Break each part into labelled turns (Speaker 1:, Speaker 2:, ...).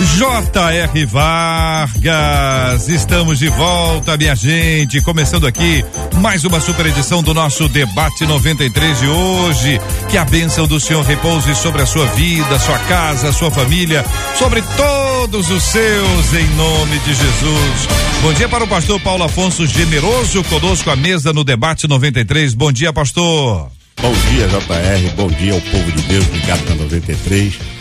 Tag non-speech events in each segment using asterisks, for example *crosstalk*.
Speaker 1: J.R. Vargas, estamos de volta, minha gente. Começando aqui mais uma super edição do nosso Debate 93 de hoje. Que a bênção do Senhor repouse sobre a sua vida, sua casa, sua família, sobre todos os seus, em nome de Jesus. Bom dia para o pastor Paulo Afonso Generoso, conosco à mesa no Debate 93. Bom dia, pastor.
Speaker 2: Bom dia, JR. Bom dia ao povo de Deus ligado na 93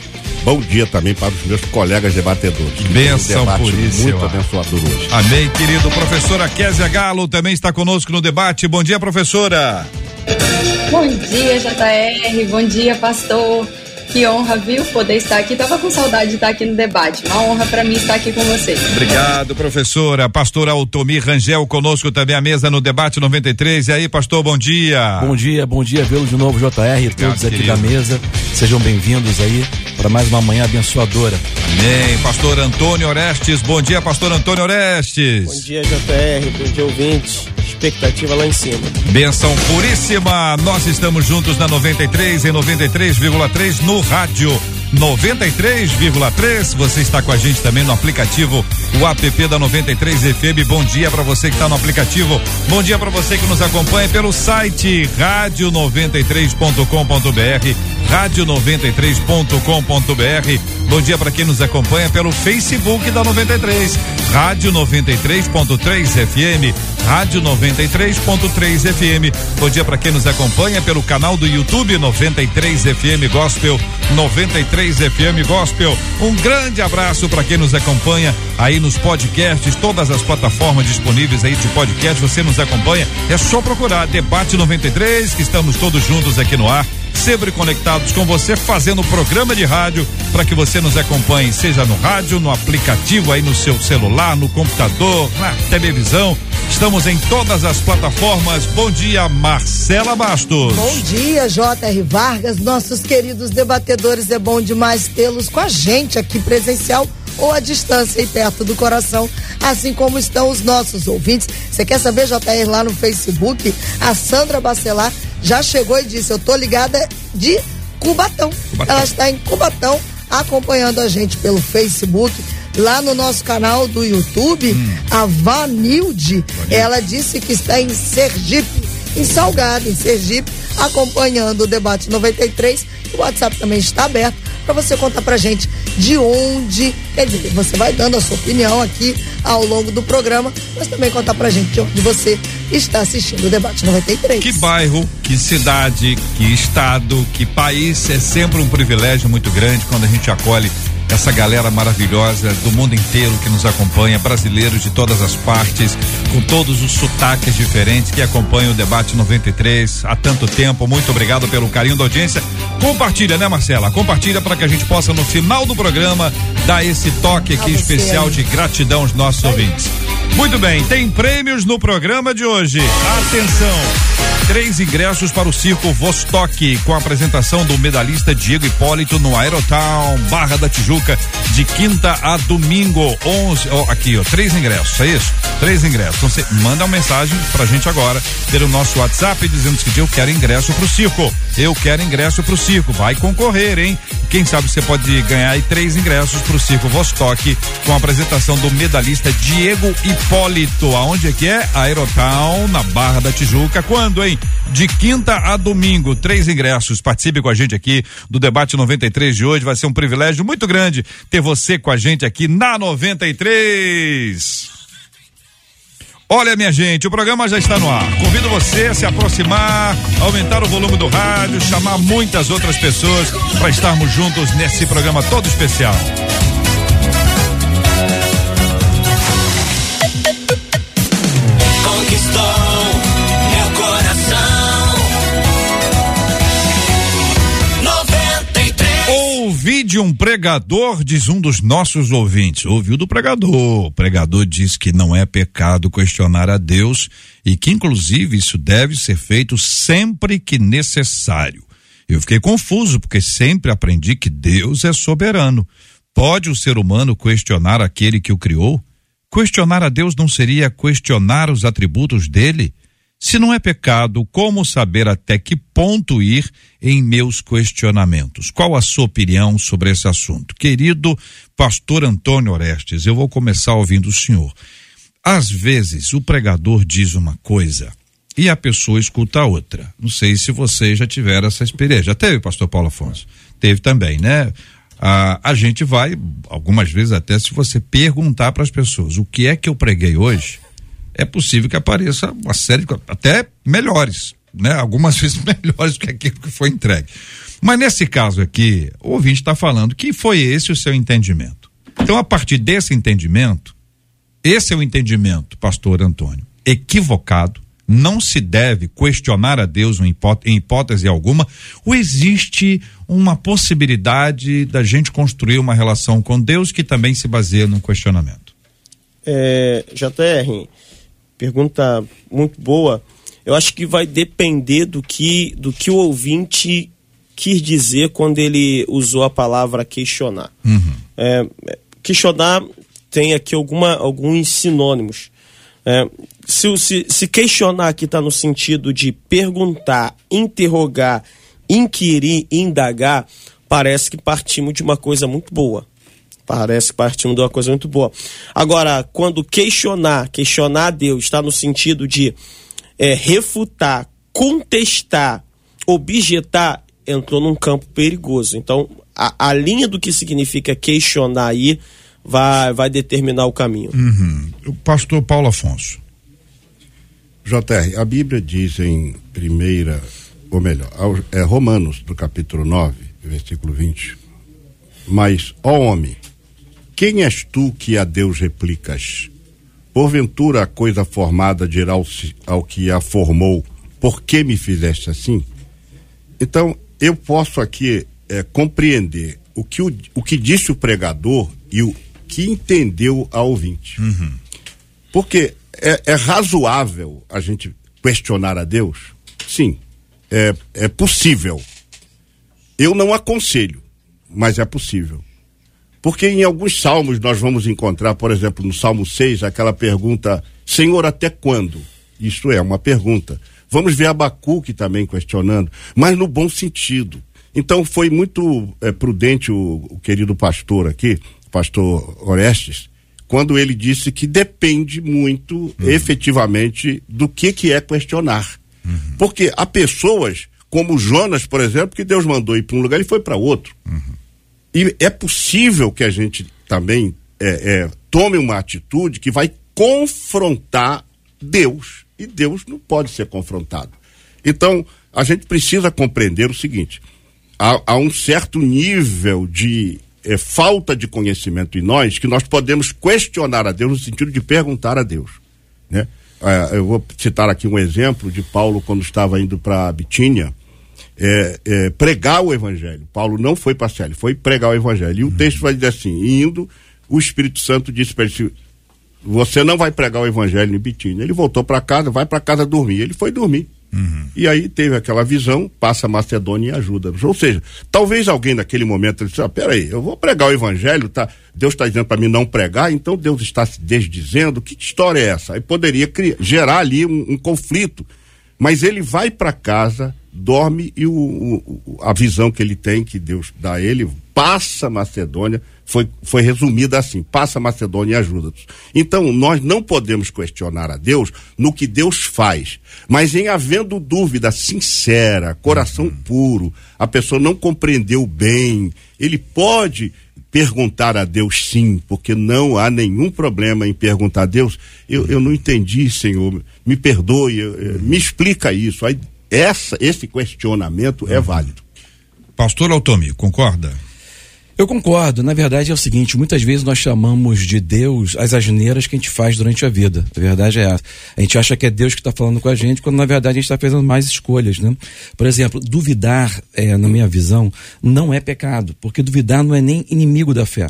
Speaker 2: Bom dia também para os meus colegas debatedores.
Speaker 1: Benção um por isso.
Speaker 2: Muito abençoador hoje.
Speaker 1: Amém, querido. Professora Késia Galo também está conosco no debate. Bom dia, professora.
Speaker 3: Bom dia, JR. Bom dia, pastor. Que honra, viu, poder estar aqui. Tava com saudade de estar aqui no debate. Uma honra para mim estar aqui com vocês.
Speaker 1: Obrigado, professora. Pastora Altomir Rangel conosco também à mesa no debate 93. E aí, pastor, bom dia.
Speaker 4: Bom dia, bom dia, vê-los de novo, JR, Obrigado, todos aqui querido. da mesa. Sejam bem-vindos aí para mais uma manhã abençoadora.
Speaker 1: Amém. Pastor Antônio Orestes. Bom dia, pastor Antônio Orestes.
Speaker 5: Bom dia, JR. Bom dia, ouvinte expectativa lá em cima.
Speaker 1: Benção puríssima. Nós estamos juntos na 93 e 93,3 no rádio 93,3. Você está com a gente também no aplicativo, o app da 93 FM. Bom dia para você que está no aplicativo. Bom dia para você que nos acompanha pelo site rádio93.com.br, rádio93.com.br. Bom dia para quem nos acompanha pelo Facebook da 93, Rádio 93.3 FM, Rádio 93.3 FM. Bom dia para quem nos acompanha pelo canal do YouTube 93 FM Gospel, 93 FM Gospel. Um grande abraço para quem nos acompanha aí nos podcasts, todas as plataformas disponíveis aí de podcast. Você nos acompanha, é só procurar Debate 93, que estamos todos juntos aqui no ar sempre conectados com você, fazendo programa de rádio para que você nos acompanhe, seja no rádio, no aplicativo, aí no seu celular, no computador, na televisão. Estamos em todas as plataformas. Bom dia, Marcela Bastos.
Speaker 6: Bom dia, J.R. Vargas, nossos queridos debatedores. É bom demais tê-los com a gente aqui presencial ou à distância e perto do coração, assim como estão os nossos ouvintes. Você quer saber, JR, lá no Facebook? A Sandra Bacelar já chegou e disse: Eu tô ligada de Cubatão. Cubatão. Ela está em Cubatão acompanhando a gente pelo Facebook. Lá no nosso canal do YouTube, hum. a Vanilde, ela disse que está em Sergipe, em Salgado, em Sergipe, acompanhando o debate 93. O WhatsApp também está aberto para você contar pra gente de onde, quer dizer, você vai dando a sua opinião aqui ao longo do programa, mas também contar pra gente de onde você está assistindo o debate 93.
Speaker 1: Que bairro, que cidade, que estado, que país é sempre um privilégio muito grande quando a gente acolhe essa galera maravilhosa do mundo inteiro que nos acompanha, brasileiros de todas as partes, com todos os sotaques diferentes que acompanham o debate 93 há tanto tempo. Muito obrigado pelo carinho da audiência. Compartilha, né, Marcela? Compartilha para que a gente possa no final do programa dar esse toque aqui especial de gratidão aos nossos ouvintes. Muito bem, tem prêmios no programa de hoje. Atenção! Três ingressos para o circo Vostok, com a apresentação do medalhista Diego Hipólito no Aerotown, Barra da Tijuca, de quinta a domingo, 11. Oh, aqui, ó, três ingressos, é isso? Três ingressos. Então você manda uma mensagem pra gente agora pelo nosso WhatsApp dizendo que eu quero ingresso pro circo. Eu quero ingresso pro circo. Vai concorrer, hein? Quem sabe você pode ganhar aí três ingressos pro circo Vostok, com a apresentação do medalhista Diego Hipólito. Aonde é que é? Aerotown, na Barra da Tijuca. Quando, hein? De quinta a domingo, três ingressos. Participe com a gente aqui do debate 93 de hoje. Vai ser um privilégio muito grande ter você com a gente aqui na 93. Olha, minha gente, o programa já está no ar. Convido você a se aproximar, aumentar o volume do rádio, chamar muitas outras pessoas para estarmos juntos nesse programa todo especial. Um pregador, diz um dos nossos ouvintes. Ouviu do pregador. O pregador diz que não é pecado questionar a Deus e que, inclusive, isso deve ser feito sempre que necessário. Eu fiquei confuso, porque sempre aprendi que Deus é soberano. Pode o ser humano questionar aquele que o criou? Questionar a Deus não seria questionar os atributos dele? Se não é pecado, como saber até que ponto ir em meus questionamentos? Qual a sua opinião sobre esse assunto? Querido pastor Antônio Orestes, eu vou começar ouvindo o senhor. Às vezes o pregador diz uma coisa e a pessoa escuta outra. Não sei se você já tiver essa experiência. Já teve, pastor Paulo Afonso? Teve também, né? Ah, a gente vai, algumas vezes até se você perguntar para as pessoas o que é que eu preguei hoje, é possível que apareça uma série de até melhores, né? Algumas *laughs* vezes melhores que aquilo que foi entregue. Mas nesse caso aqui, o ouvinte está falando que foi esse o seu entendimento. Então, a partir desse entendimento, esse é o entendimento, pastor Antônio, equivocado, não se deve questionar a Deus em hipótese alguma, ou existe uma possibilidade da gente construir uma relação com Deus que também se baseia no questionamento?
Speaker 5: É, Pergunta muito boa. Eu acho que vai depender do que, do que o ouvinte quis dizer quando ele usou a palavra questionar. Uhum. É, questionar tem aqui alguma, alguns sinônimos. É, se, se, se questionar aqui está no sentido de perguntar, interrogar, inquirir, indagar, parece que partimos de uma coisa muito boa. Parece que partimos de uma coisa muito boa. Agora, quando questionar, questionar a Deus, está no sentido de é, refutar, contestar, objetar, entrou num campo perigoso. Então, a, a linha do que significa questionar aí vai, vai determinar o caminho.
Speaker 1: Uhum. O pastor Paulo Afonso.
Speaker 2: JR, a Bíblia diz em primeira, ou melhor, é Romanos, do capítulo 9, versículo 20. Mas, ó homem, quem és tu que a Deus replicas? Porventura a coisa formada dirá ao, ao que a formou, por que me fizeste assim? Então, eu posso aqui é, compreender o que, o, o que disse o pregador e o que entendeu a ouvinte. Uhum. Porque é, é, razoável a gente questionar a Deus? Sim, é, é possível. Eu não aconselho, mas é possível. Porque em alguns salmos nós vamos encontrar, por exemplo, no Salmo 6, aquela pergunta: Senhor, até quando? Isto é uma pergunta. Vamos ver Abacuque também questionando, mas no bom sentido. Então foi muito é, prudente o, o, querido pastor aqui, pastor Orestes, quando ele disse que depende muito uhum. efetivamente do que, que é questionar. Uhum. Porque há pessoas, como Jonas, por exemplo, que Deus mandou ir para um lugar e foi para outro. Uhum. E é possível que a gente também é, é, tome uma atitude que vai confrontar Deus. E Deus não pode ser confrontado. Então, a gente precisa compreender o seguinte: há, há um certo nível de é, falta de conhecimento em nós que nós podemos questionar a Deus no sentido de perguntar a Deus. Né? É, eu vou citar aqui um exemplo de Paulo quando estava indo para Bitínia é, é, pregar o evangelho. Paulo não foi passear, ele foi pregar o evangelho. E o uhum. texto vai dizer assim: indo, o Espírito Santo disse para ele: Você não vai pregar o evangelho em Bitínia. Ele voltou para casa, vai para casa dormir. Ele foi dormir. Uhum. E aí teve aquela visão, passa a Macedônia e ajuda-nos. Ou seja, talvez alguém naquele momento disse: ah, peraí, eu vou pregar o evangelho, tá? Deus está dizendo para mim não pregar, então Deus está se desdizendo. Que história é essa? Aí poderia criar, gerar ali um, um conflito. Mas ele vai para casa dorme e o, o, a visão que ele tem, que Deus dá a ele, passa Macedônia, foi, foi resumida assim: passa Macedônia e ajuda-nos. Então, nós não podemos questionar a Deus no que Deus faz, mas em havendo dúvida sincera, coração uhum. puro, a pessoa não compreendeu bem, ele pode perguntar a Deus sim, porque não há nenhum problema em perguntar a Deus. Eu, eu não entendi, Senhor, me perdoe, me explica isso. Aí essa, esse questionamento é válido.
Speaker 1: Pastor Altomi, concorda?
Speaker 4: Eu concordo. Na verdade é o seguinte: muitas vezes nós chamamos de Deus as asneiras que a gente faz durante a vida. A verdade é essa. A gente acha que é Deus que está falando com a gente, quando na verdade a gente está fazendo mais escolhas, né? Por exemplo, duvidar, é, na minha visão, não é pecado, porque duvidar não é nem inimigo da fé.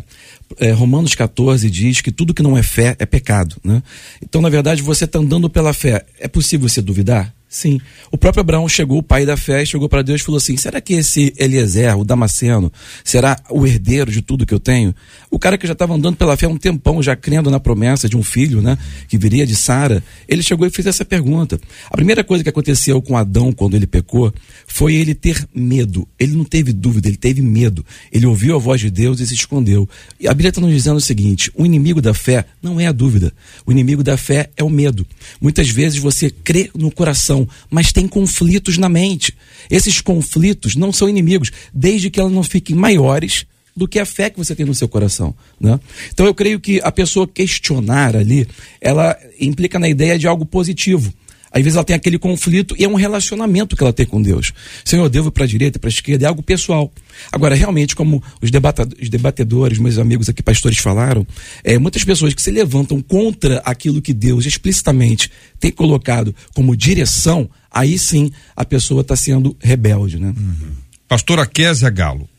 Speaker 4: É, Romanos 14 diz que tudo que não é fé é pecado, né? Então, na verdade, você está andando pela fé. É possível você duvidar? Sim. O próprio Abraão chegou, o pai da fé, chegou para Deus e falou assim: será que esse Eliezer, o Damasceno, será o herdeiro de tudo que eu tenho? O cara que já estava andando pela fé há um tempão, já crendo na promessa de um filho, né? Que viria de Sara, ele chegou e fez essa pergunta. A primeira coisa que aconteceu com Adão quando ele pecou foi ele ter medo. Ele não teve dúvida, ele teve medo. Ele ouviu a voz de Deus e se escondeu. E a Bíblia está nos dizendo o seguinte: o inimigo da fé não é a dúvida. O inimigo da fé é o medo. Muitas vezes você crê no coração mas tem conflitos na mente. Esses conflitos não são inimigos, desde que elas não fiquem maiores do que a fé que você tem no seu coração, né? Então eu creio que a pessoa questionar ali, ela implica na ideia de algo positivo. Às vezes ela tem aquele conflito e é um relacionamento que ela tem com Deus. Senhor, eu devo para a direita, para a esquerda, é algo pessoal. Agora, realmente, como os, debatedores, meus amigos aqui, pastores, falaram, é, muitas pessoas que se levantam contra aquilo que Deus explicitamente tem colocado como direção, aí sim a pessoa está sendo rebelde. Né? Uhum.
Speaker 1: Pastora Kézia Galo.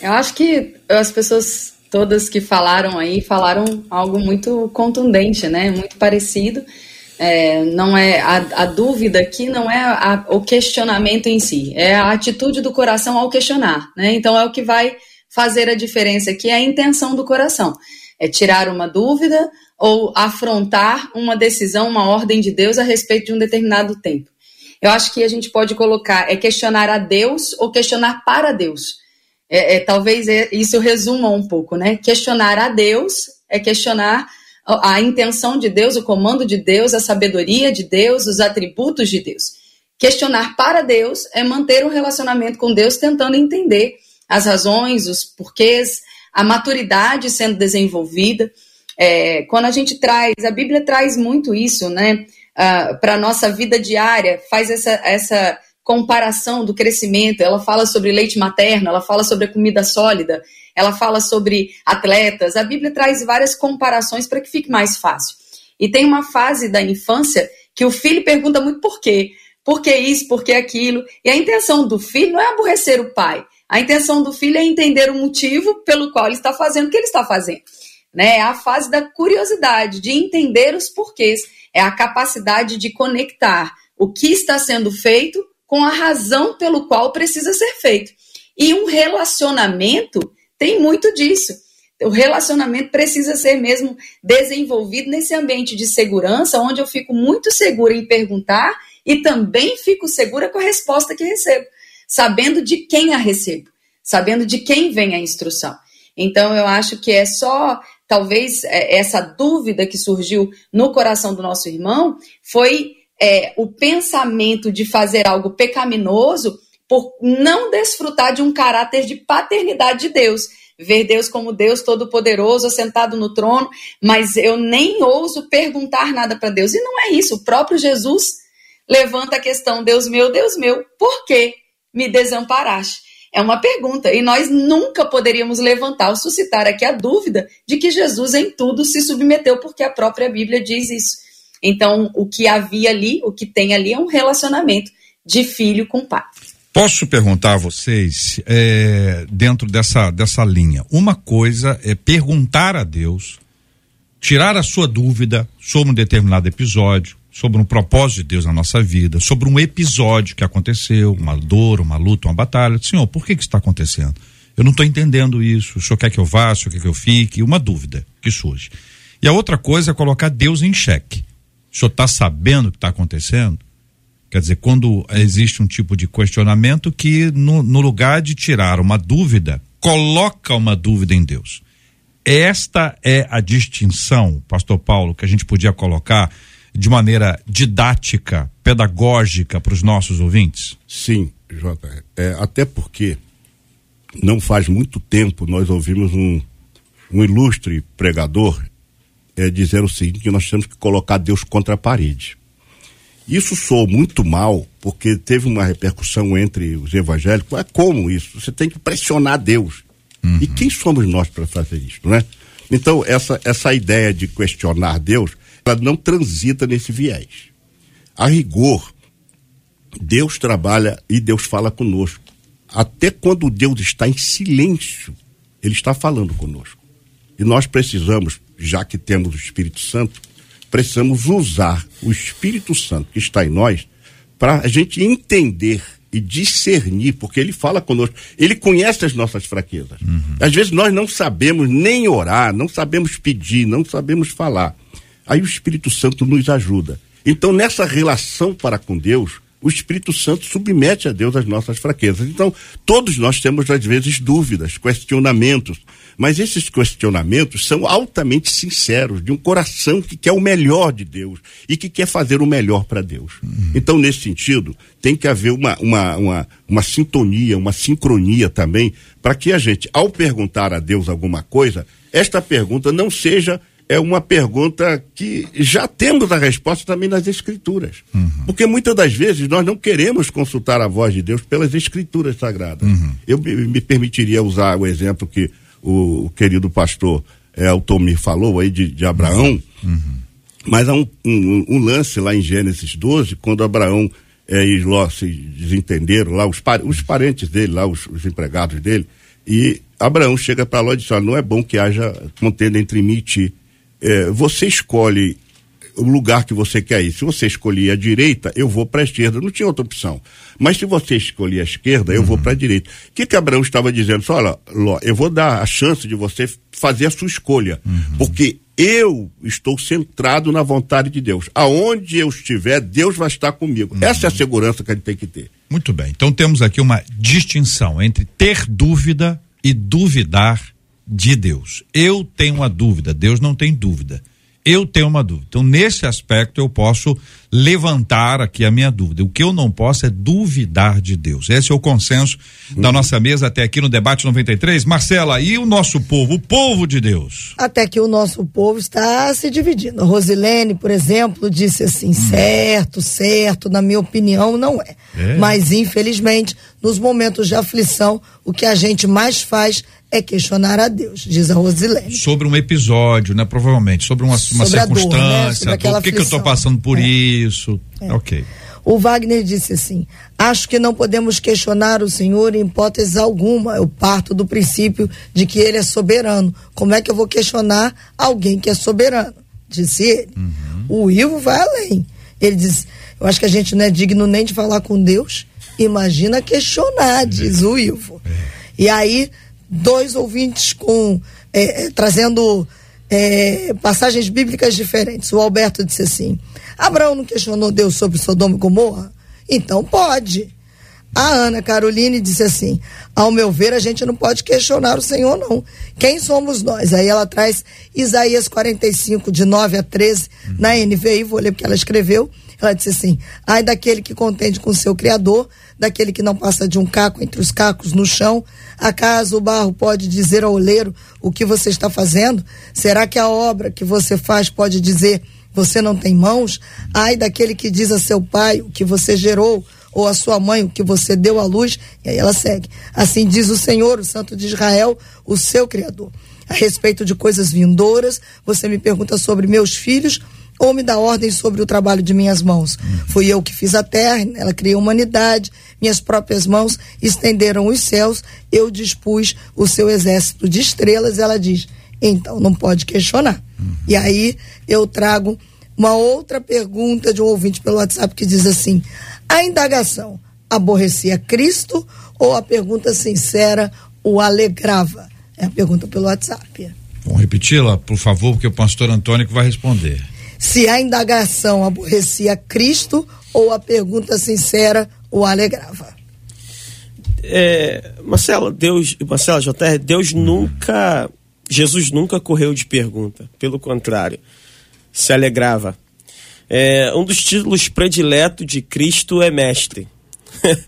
Speaker 3: Eu acho que as pessoas todas que falaram aí falaram algo muito contundente, né? Muito parecido. É, não é a, a, dúvida aqui não é a, o questionamento em si, é a atitude do coração ao questionar, né? Então é o que vai fazer a diferença aqui, é a intenção do coração, é tirar uma dúvida ou afrontar uma decisão, uma ordem de Deus a respeito de um determinado tempo. Eu acho que a gente pode colocar é questionar a Deus ou questionar para Deus. É, é talvez é, isso resuma um pouco, né? Questionar a Deus é questionar a intenção de Deus, o comando de Deus, a sabedoria de Deus, os atributos de Deus. Questionar para Deus é manter um relacionamento com Deus tentando entender as razões, os porquês, a maturidade sendo desenvolvida. É, quando a gente traz, a Bíblia traz muito isso, né, uh, para a nossa vida diária, faz essa, essa comparação do crescimento, ela fala sobre leite materno, ela fala sobre a comida sólida, ela fala sobre atletas. A Bíblia traz várias comparações para que fique mais fácil. E tem uma fase da infância que o filho pergunta muito por quê. Por que isso, por que aquilo? E a intenção do filho não é aborrecer o pai. A intenção do filho é entender o motivo pelo qual ele está fazendo o que ele está fazendo. Né? É a fase da curiosidade, de entender os porquês. É a capacidade de conectar o que está sendo feito com a razão pelo qual precisa ser feito. E um relacionamento tem muito disso. O relacionamento precisa ser mesmo desenvolvido nesse ambiente de segurança, onde eu fico muito segura em perguntar e também fico segura com a resposta que recebo, sabendo de quem a recebo, sabendo de quem vem a instrução. Então, eu acho que é só, talvez, é, essa dúvida que surgiu no coração do nosso irmão foi é, o pensamento de fazer algo pecaminoso por não desfrutar de um caráter de paternidade de Deus. Ver Deus como Deus Todo-Poderoso, assentado no trono, mas eu nem ouso perguntar nada para Deus. E não é isso. O próprio Jesus levanta a questão: Deus meu, Deus meu, por que me desamparaste? É uma pergunta. E nós nunca poderíamos levantar ou suscitar aqui a dúvida de que Jesus em tudo se submeteu, porque a própria Bíblia diz isso. Então, o que havia ali, o que tem ali é um relacionamento de filho com pai.
Speaker 1: Posso perguntar a vocês, é, dentro dessa, dessa linha, uma coisa é perguntar a Deus, tirar a sua dúvida sobre um determinado episódio, sobre um propósito de Deus na nossa vida, sobre um episódio que aconteceu, uma dor, uma luta, uma batalha. Senhor, por que, que isso está acontecendo? Eu não estou entendendo isso. O senhor quer que eu vá, o senhor quer que eu fique? Uma dúvida que surge. E a outra coisa é colocar Deus em xeque. O senhor está sabendo o que está acontecendo? Quer dizer, quando existe um tipo de questionamento que, no, no lugar de tirar uma dúvida, coloca uma dúvida em Deus. Esta é a distinção, Pastor Paulo, que a gente podia colocar de maneira didática, pedagógica para os nossos ouvintes?
Speaker 2: Sim, Jota. É, até porque não faz muito tempo nós ouvimos um, um ilustre pregador é, dizer o seguinte: que nós temos que colocar Deus contra a parede. Isso soou muito mal, porque teve uma repercussão entre os evangélicos. É como isso? Você tem que pressionar Deus. Uhum. E quem somos nós para fazer isso, né? Então, essa, essa ideia de questionar Deus, ela não transita nesse viés. A rigor, Deus trabalha e Deus fala conosco. Até quando Deus está em silêncio, Ele está falando conosco. E nós precisamos, já que temos o Espírito Santo, precisamos usar o Espírito Santo que está em nós para a gente entender e discernir, porque ele fala conosco, ele conhece as nossas fraquezas. Uhum. Às vezes nós não sabemos nem orar, não sabemos pedir, não sabemos falar. Aí o Espírito Santo nos ajuda. Então, nessa relação para com Deus, o Espírito Santo submete a Deus as nossas fraquezas. Então, todos nós temos, às vezes, dúvidas, questionamentos, mas esses questionamentos são altamente sinceros, de um coração que quer o melhor de Deus e que quer fazer o melhor para Deus. Uhum. Então, nesse sentido, tem que haver uma, uma, uma, uma sintonia, uma sincronia também, para que a gente, ao perguntar a Deus alguma coisa, esta pergunta não seja é uma pergunta que já temos a resposta também nas escrituras. Uhum. Porque muitas das vezes nós não queremos consultar a voz de Deus pelas escrituras sagradas. Uhum. Eu me, me, permitiria usar o exemplo que o, o querido pastor Elton me falou aí de, de Abraão, uhum. mas há um, um, um, lance lá em Gênesis 12, quando Abraão é, e Ló se desentenderam, lá os, os parentes dele, lá os, os empregados dele, e Abraão chega para Ló e diz: não é bom que haja contenda entre mim e ti. É, você escolhe o lugar que você quer ir. Se você escolher a direita, eu vou para a esquerda. Não tinha outra opção. Mas se você escolher a esquerda, eu uhum. vou para a direita. O que, que Abraão estava dizendo? Olha, Ló, eu vou dar a chance de você fazer a sua escolha. Uhum. Porque eu estou centrado na vontade de Deus. Aonde eu estiver, Deus vai estar comigo. Uhum. Essa é a segurança que a gente tem que ter.
Speaker 1: Muito bem. Então temos aqui uma distinção entre ter dúvida e duvidar de Deus. Eu tenho uma dúvida, Deus não tem dúvida eu tenho uma dúvida. Então, nesse aspecto, eu posso levantar aqui a minha dúvida. O que eu não posso é duvidar de Deus. Esse é o consenso uhum. da nossa mesa até aqui no debate 93. Marcela, e o nosso povo, o povo de Deus?
Speaker 6: Até que o nosso povo está se dividindo. A Rosilene, por exemplo, disse assim: hum. certo, certo, na minha opinião, não é. é. Mas, infelizmente, nos momentos de aflição, o que a gente mais faz é questionar a Deus, diz a Rosilene.
Speaker 1: Sobre um episódio, né? Provavelmente, sobre uma, uma sobre circunstância, dor, né? sobre por que, que eu estou passando por é. isso. É. Ok.
Speaker 6: O Wagner disse assim: Acho que não podemos questionar o Senhor em hipótese alguma. Eu parto do princípio de que Ele é soberano. Como é que eu vou questionar alguém que é soberano? Disse ele. Uhum. O Ivo vai além. Ele diz: Eu acho que a gente não é digno nem de falar com Deus. Imagina questionar, diz o Ivo. É. E aí dois ouvintes com é, é, trazendo é, passagens bíblicas diferentes. O Alberto disse assim: Abraão não questionou Deus sobre Sodoma e Gomorra? Então pode. A Ana Caroline disse assim: ao meu ver, a gente não pode questionar o Senhor, não. Quem somos nós? Aí ela traz Isaías 45, de 9 a 13, na NVI, vou ler porque ela escreveu. Ela disse assim: ai daquele que contende com seu Criador, daquele que não passa de um caco entre os cacos no chão. Acaso o barro pode dizer ao oleiro o que você está fazendo? Será que a obra que você faz pode dizer você não tem mãos? Ai daquele que diz a seu pai o que você gerou, ou a sua mãe o que você deu à luz. E aí ela segue. Assim diz o Senhor, o Santo de Israel, o seu Criador. A respeito de coisas vindouras, você me pergunta sobre meus filhos ou me dá ordem sobre o trabalho de minhas mãos. Hum. Fui eu que fiz a terra, ela criou a humanidade, minhas próprias mãos estenderam os céus, eu dispus o seu exército de estrelas, ela diz. Então não pode questionar. Uhum. E aí eu trago uma outra pergunta de um ouvinte pelo WhatsApp que diz assim: a indagação aborrecia Cristo ou a pergunta sincera o alegrava? É a pergunta pelo WhatsApp.
Speaker 1: Vamos repeti-la, por favor, porque o pastor Antônio vai responder
Speaker 6: se a indagação aborrecia Cristo ou a pergunta sincera o alegrava.
Speaker 5: É, Marcelo, Deus, Marcelo JR, Deus nunca, Jesus nunca correu de pergunta, pelo contrário, se alegrava. É, um dos títulos prediletos de Cristo é mestre. *laughs*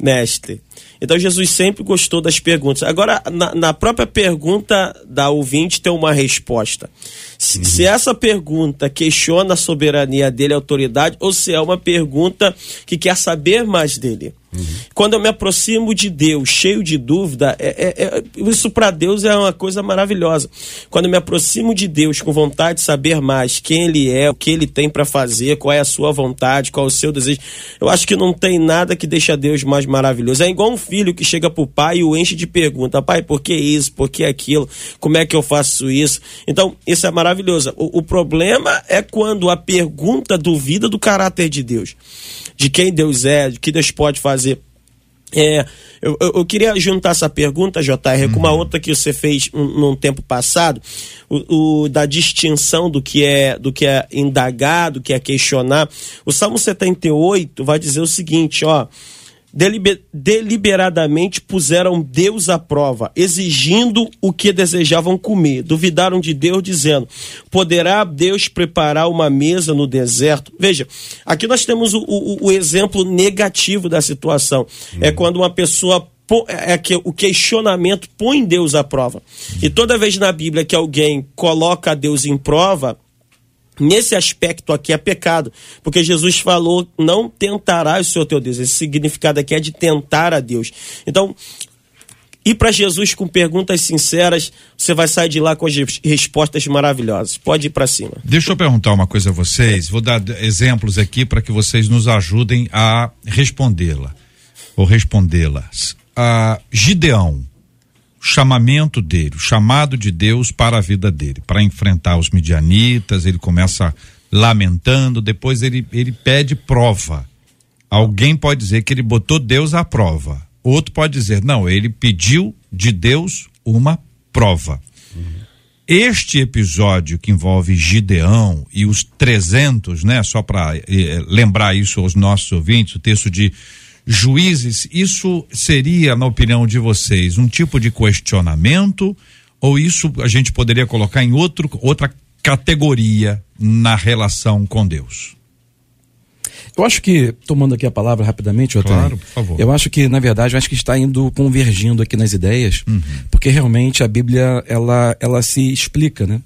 Speaker 5: mestre. Então Jesus sempre gostou das perguntas. Agora, na, na própria pergunta da ouvinte tem uma resposta. Se, uhum. se, essa pergunta questiona a soberania dele, a autoridade, ou se é uma pergunta que quer saber mais dele. Uhum. Quando eu me aproximo de Deus cheio de dúvida, é, é, é isso para Deus é uma coisa maravilhosa. Quando eu me aproximo de Deus com vontade de saber mais quem Ele é, o que Ele tem para fazer, qual é a sua vontade, qual é o seu desejo, eu acho que não tem nada que deixa Deus mais maravilhoso. É igual um filho que chega pro pai e o enche de perguntas: pai, por que isso, por que aquilo, como é que eu faço isso? Então, isso é maravilhoso. O, o problema é quando a pergunta duvida do caráter de Deus de quem Deus é, de que Deus pode fazer. É, eu, eu, queria juntar essa pergunta, JR, com uma uhum. outra que você fez num tempo passado, o, o, da distinção do que é do que é indagar, do que é questionar. O Salmo 78 vai dizer o seguinte, ó deliberadamente puseram Deus à prova, exigindo o que desejavam comer. Duvidaram de Deus, dizendo: Poderá Deus preparar uma mesa no deserto? Veja, aqui nós temos o, o, o exemplo negativo da situação. Uhum. É quando uma pessoa é, é que o questionamento põe Deus à prova. E toda vez na Bíblia que alguém coloca Deus em prova, Nesse aspecto aqui é pecado, porque Jesus falou: não tentarás o seu teu Deus. Esse significado aqui é de tentar a Deus. Então, ir para Jesus com perguntas sinceras, você vai sair de lá com as respostas maravilhosas. Pode ir para cima.
Speaker 1: Deixa eu perguntar uma coisa a vocês. Vou dar exemplos aqui para que vocês nos ajudem a respondê-la ou respondê-las. Ah, Gideão chamamento dele, o chamado de Deus para a vida dele, para enfrentar os midianitas, ele começa lamentando, depois ele, ele pede prova. Alguém pode dizer que ele botou Deus à prova. Outro pode dizer, não, ele pediu de Deus uma prova. Este episódio que envolve Gideão e os 300, né, só para eh, lembrar isso aos nossos ouvintes, o texto de juízes, isso seria, na opinião de vocês, um tipo de questionamento ou isso a gente poderia colocar em outro, outra categoria na relação com Deus?
Speaker 4: Eu acho que, tomando aqui a palavra rapidamente, Otávio, claro, por favor. eu acho que, na verdade, eu acho que está indo convergindo aqui nas ideias, uhum. porque realmente a Bíblia, ela, ela se explica, né?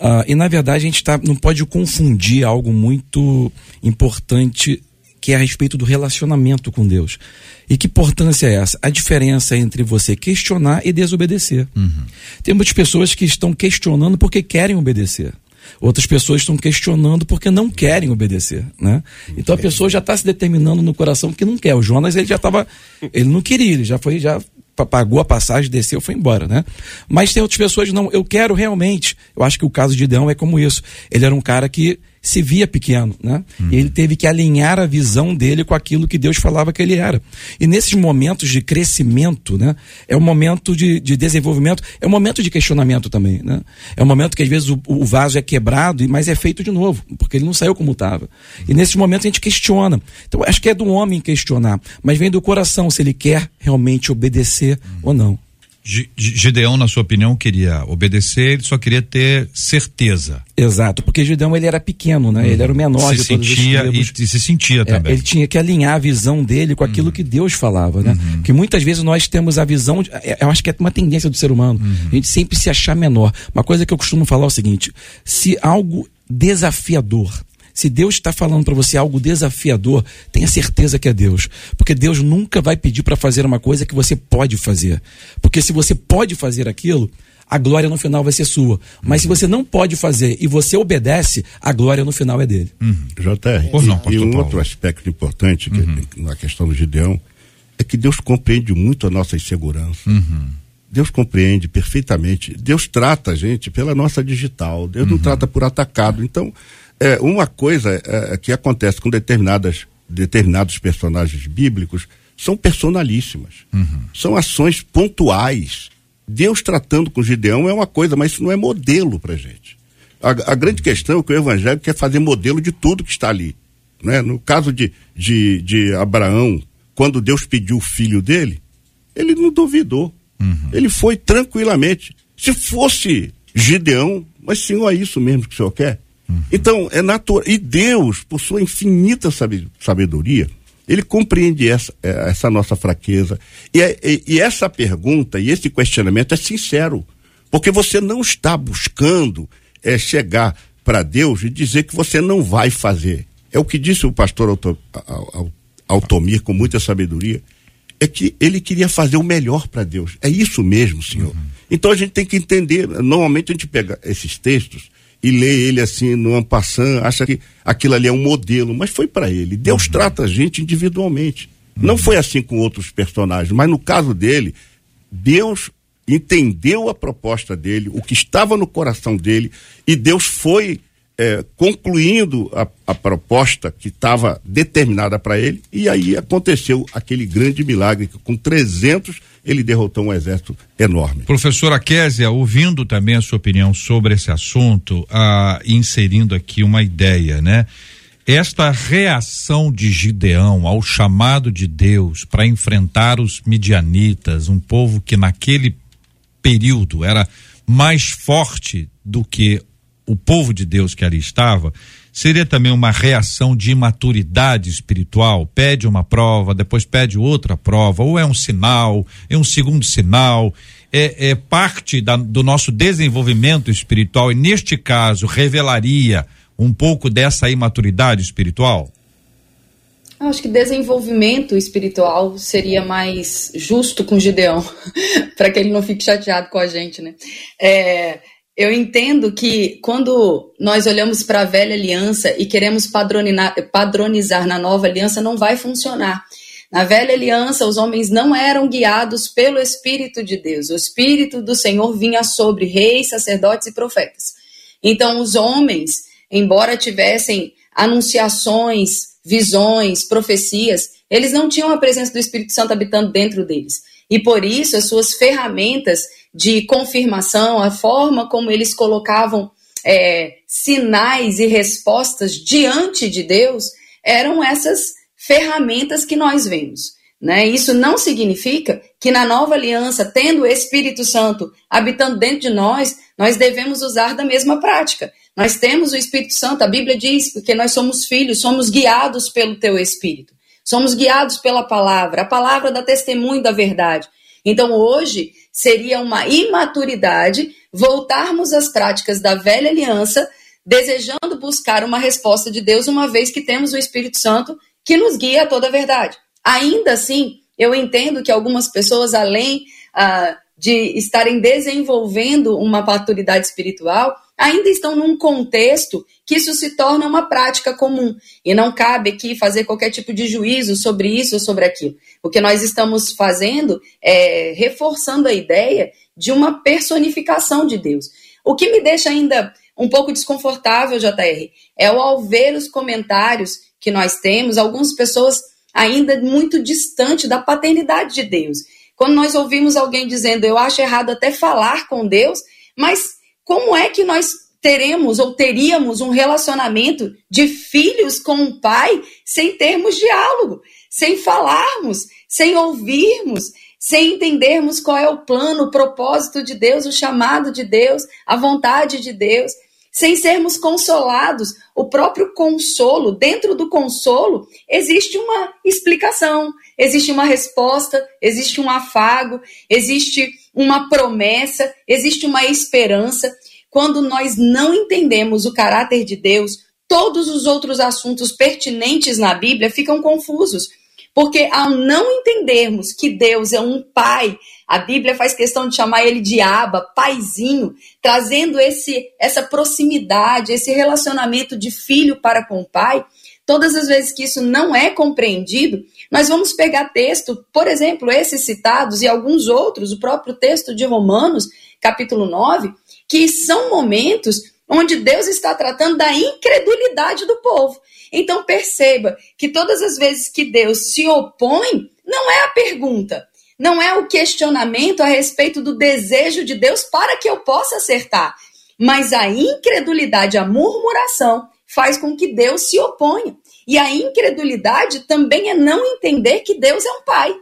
Speaker 4: Uh, e, na verdade, a gente tá, não pode confundir algo muito importante que é a respeito do relacionamento com Deus. E que importância é essa? A diferença entre você questionar e desobedecer. Uhum. Tem muitas pessoas que estão questionando porque querem obedecer. Outras pessoas estão questionando porque não querem obedecer, né? Então a pessoa já está se determinando no coração que não quer. O Jonas ele já estava, ele não queria, ele já foi, já pagou a passagem, desceu, foi embora, né? Mas tem outras pessoas não, eu quero realmente. Eu acho que o caso de Deão é como isso. Ele era um cara que se via pequeno, né? Uhum. E ele teve que alinhar a visão dele com aquilo que Deus falava que ele era. E nesses momentos de crescimento, né? É um momento de, de desenvolvimento, é um momento de questionamento também, né? É um momento que às vezes o, o vaso é quebrado, mas é feito de novo, porque ele não saiu como estava. E nesses momentos a gente questiona. Então acho que é do homem questionar, mas vem do coração se ele quer realmente obedecer uhum. ou não.
Speaker 1: Gideão, na sua opinião, queria obedecer, ele só queria ter certeza.
Speaker 4: Exato, porque Gideão ele era pequeno, né? Uhum. Ele era o menor
Speaker 1: se
Speaker 4: de todos
Speaker 1: sentia
Speaker 4: os
Speaker 1: e, e, se sentia é, também.
Speaker 4: Ele tinha que alinhar a visão dele com aquilo uhum. que Deus falava, né? Uhum. Porque muitas vezes nós temos a visão, de, é, eu acho que é uma tendência do ser humano, uhum. a gente sempre se achar menor. Uma coisa que eu costumo falar é o seguinte: se algo desafiador se Deus está falando para você algo desafiador, tenha certeza que é Deus. Porque Deus nunca vai pedir para fazer uma coisa que você pode fazer. Porque se você pode fazer aquilo, a glória no final vai ser sua. Mas se você não pode fazer e você obedece, a glória no final é dele.
Speaker 2: Uhum. JR, oh, não, e, e um outro aspecto importante que, uhum. na questão do Gideão é que Deus compreende muito a nossa insegurança. Uhum. Deus compreende perfeitamente. Deus trata a gente pela nossa digital. Deus não uhum. trata por atacado. Então, é, uma coisa é, é, que acontece com determinadas, determinados personagens bíblicos são personalíssimas. Uhum. São ações pontuais. Deus tratando com Gideão é uma coisa, mas isso não é modelo para gente. A, a, grande questão é que o evangelho quer fazer modelo de tudo que está ali. Né? No caso de, de, de Abraão, quando Deus pediu o filho dele, ele não duvidou. Uhum. Ele foi tranquilamente. Se fosse Gideão, mas senhor, é isso mesmo que o senhor quer? Então, é natural. E Deus, por sua infinita sabedoria, Ele compreende essa, é, essa nossa fraqueza. E, é, e, e essa pergunta e esse questionamento é sincero. Porque você não está buscando é, chegar para Deus e dizer que você não vai fazer. É o que disse o pastor Altomir com muita sabedoria. É que ele queria fazer o melhor para Deus. É isso mesmo, Senhor. Uhum. Então a gente tem que entender. Normalmente a gente pega esses textos e lê ele assim, no ampassant, acha que aquilo ali é um modelo, mas foi para ele. Deus uhum. trata a gente individualmente. Uhum. Não foi assim com outros personagens, mas no caso dele, Deus entendeu a proposta dele, o que estava no coração dele, e Deus foi é, concluindo a, a, proposta que estava determinada para ele, e aí aconteceu aquele grande milagre com 300 ele derrotou um exército enorme.
Speaker 1: Professora Késia, ouvindo também a sua opinião sobre esse assunto, ah, inserindo aqui uma ideia, né? Esta reação de Gideão ao chamado de Deus para enfrentar os midianitas, um povo que naquele período era mais forte do que o povo de Deus que ali estava, seria também uma reação de imaturidade espiritual? Pede uma prova, depois pede outra prova, ou é um sinal, é um segundo sinal, é, é parte da, do nosso desenvolvimento espiritual e, neste caso, revelaria um pouco dessa imaturidade espiritual?
Speaker 3: Eu acho que desenvolvimento espiritual seria mais justo com Gideão, *laughs* para que ele não fique chateado com a gente, né? É, eu entendo que quando nós olhamos para a velha aliança e queremos padronizar na nova aliança, não vai funcionar. Na velha aliança, os homens não eram guiados pelo Espírito de Deus. O Espírito do Senhor vinha sobre reis, sacerdotes e profetas. Então, os homens, embora tivessem anunciações, visões, profecias, eles não tinham a presença do Espírito Santo habitando dentro deles. E por isso, as suas ferramentas de confirmação, a forma como eles colocavam é, sinais e respostas diante de Deus, eram essas ferramentas que nós vemos. Né? Isso não significa que na nova aliança, tendo o Espírito Santo habitando dentro de nós, nós devemos usar da mesma prática. Nós temos o Espírito Santo, a Bíblia diz, porque nós somos filhos, somos guiados pelo teu Espírito, somos guiados pela palavra, a palavra dá testemunho da verdade. Então hoje seria uma imaturidade voltarmos às práticas da velha aliança, desejando buscar uma resposta de Deus, uma vez que temos o Espírito Santo que nos guia a toda a verdade. Ainda assim, eu entendo que algumas pessoas, além ah, de estarem desenvolvendo uma maturidade espiritual, ainda estão num contexto que isso se torna uma prática comum. E não cabe aqui fazer qualquer tipo de juízo sobre isso ou sobre aquilo. O que nós estamos fazendo é reforçando a ideia de uma personificação de Deus. O que me deixa ainda um pouco desconfortável, JR, é ao ver os comentários que nós temos, algumas pessoas ainda muito distante da paternidade de Deus. Quando nós ouvimos alguém dizendo, eu acho errado até falar com Deus, mas como é que nós teremos ou teríamos um relacionamento de filhos com o pai sem termos diálogo, sem falarmos, sem ouvirmos, sem entendermos qual é o plano, o propósito de Deus, o chamado de Deus, a vontade de Deus, sem sermos consolados. O próprio consolo, dentro do consolo, existe uma explicação, existe uma resposta, existe um afago, existe uma promessa, existe uma esperança. Quando nós não entendemos o caráter de Deus, todos os outros assuntos pertinentes na Bíblia ficam confusos. Porque ao não entendermos que Deus é um pai, a Bíblia faz questão de chamar ele de aba, paizinho, trazendo esse essa proximidade, esse relacionamento de filho para com o pai. Todas as vezes que isso não é compreendido, nós vamos pegar texto, por exemplo, esses citados e alguns outros, o próprio texto de Romanos, capítulo 9, que são momentos onde Deus está tratando da incredulidade do povo. Então perceba que todas as vezes que Deus se opõe, não é a pergunta, não é o questionamento a respeito do desejo de Deus para que eu possa acertar, mas a incredulidade, a murmuração faz com que Deus se oponha. E a incredulidade também é não entender que Deus é um pai,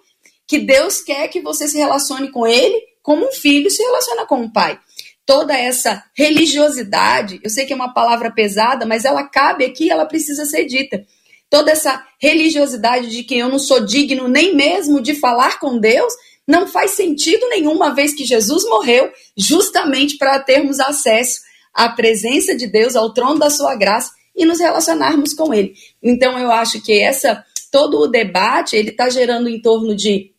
Speaker 3: que Deus quer que você se relacione com ele como um filho se relaciona com um pai. Toda essa religiosidade, eu sei que é uma palavra pesada, mas ela cabe aqui, ela precisa ser dita. toda essa religiosidade de que eu não sou digno nem mesmo de falar com Deus, não faz sentido nenhum, uma vez que Jesus morreu justamente para termos acesso à presença de Deus, ao trono da sua graça e nos relacionarmos com ele. Então eu acho que essa todo o debate ele está gerando em torno de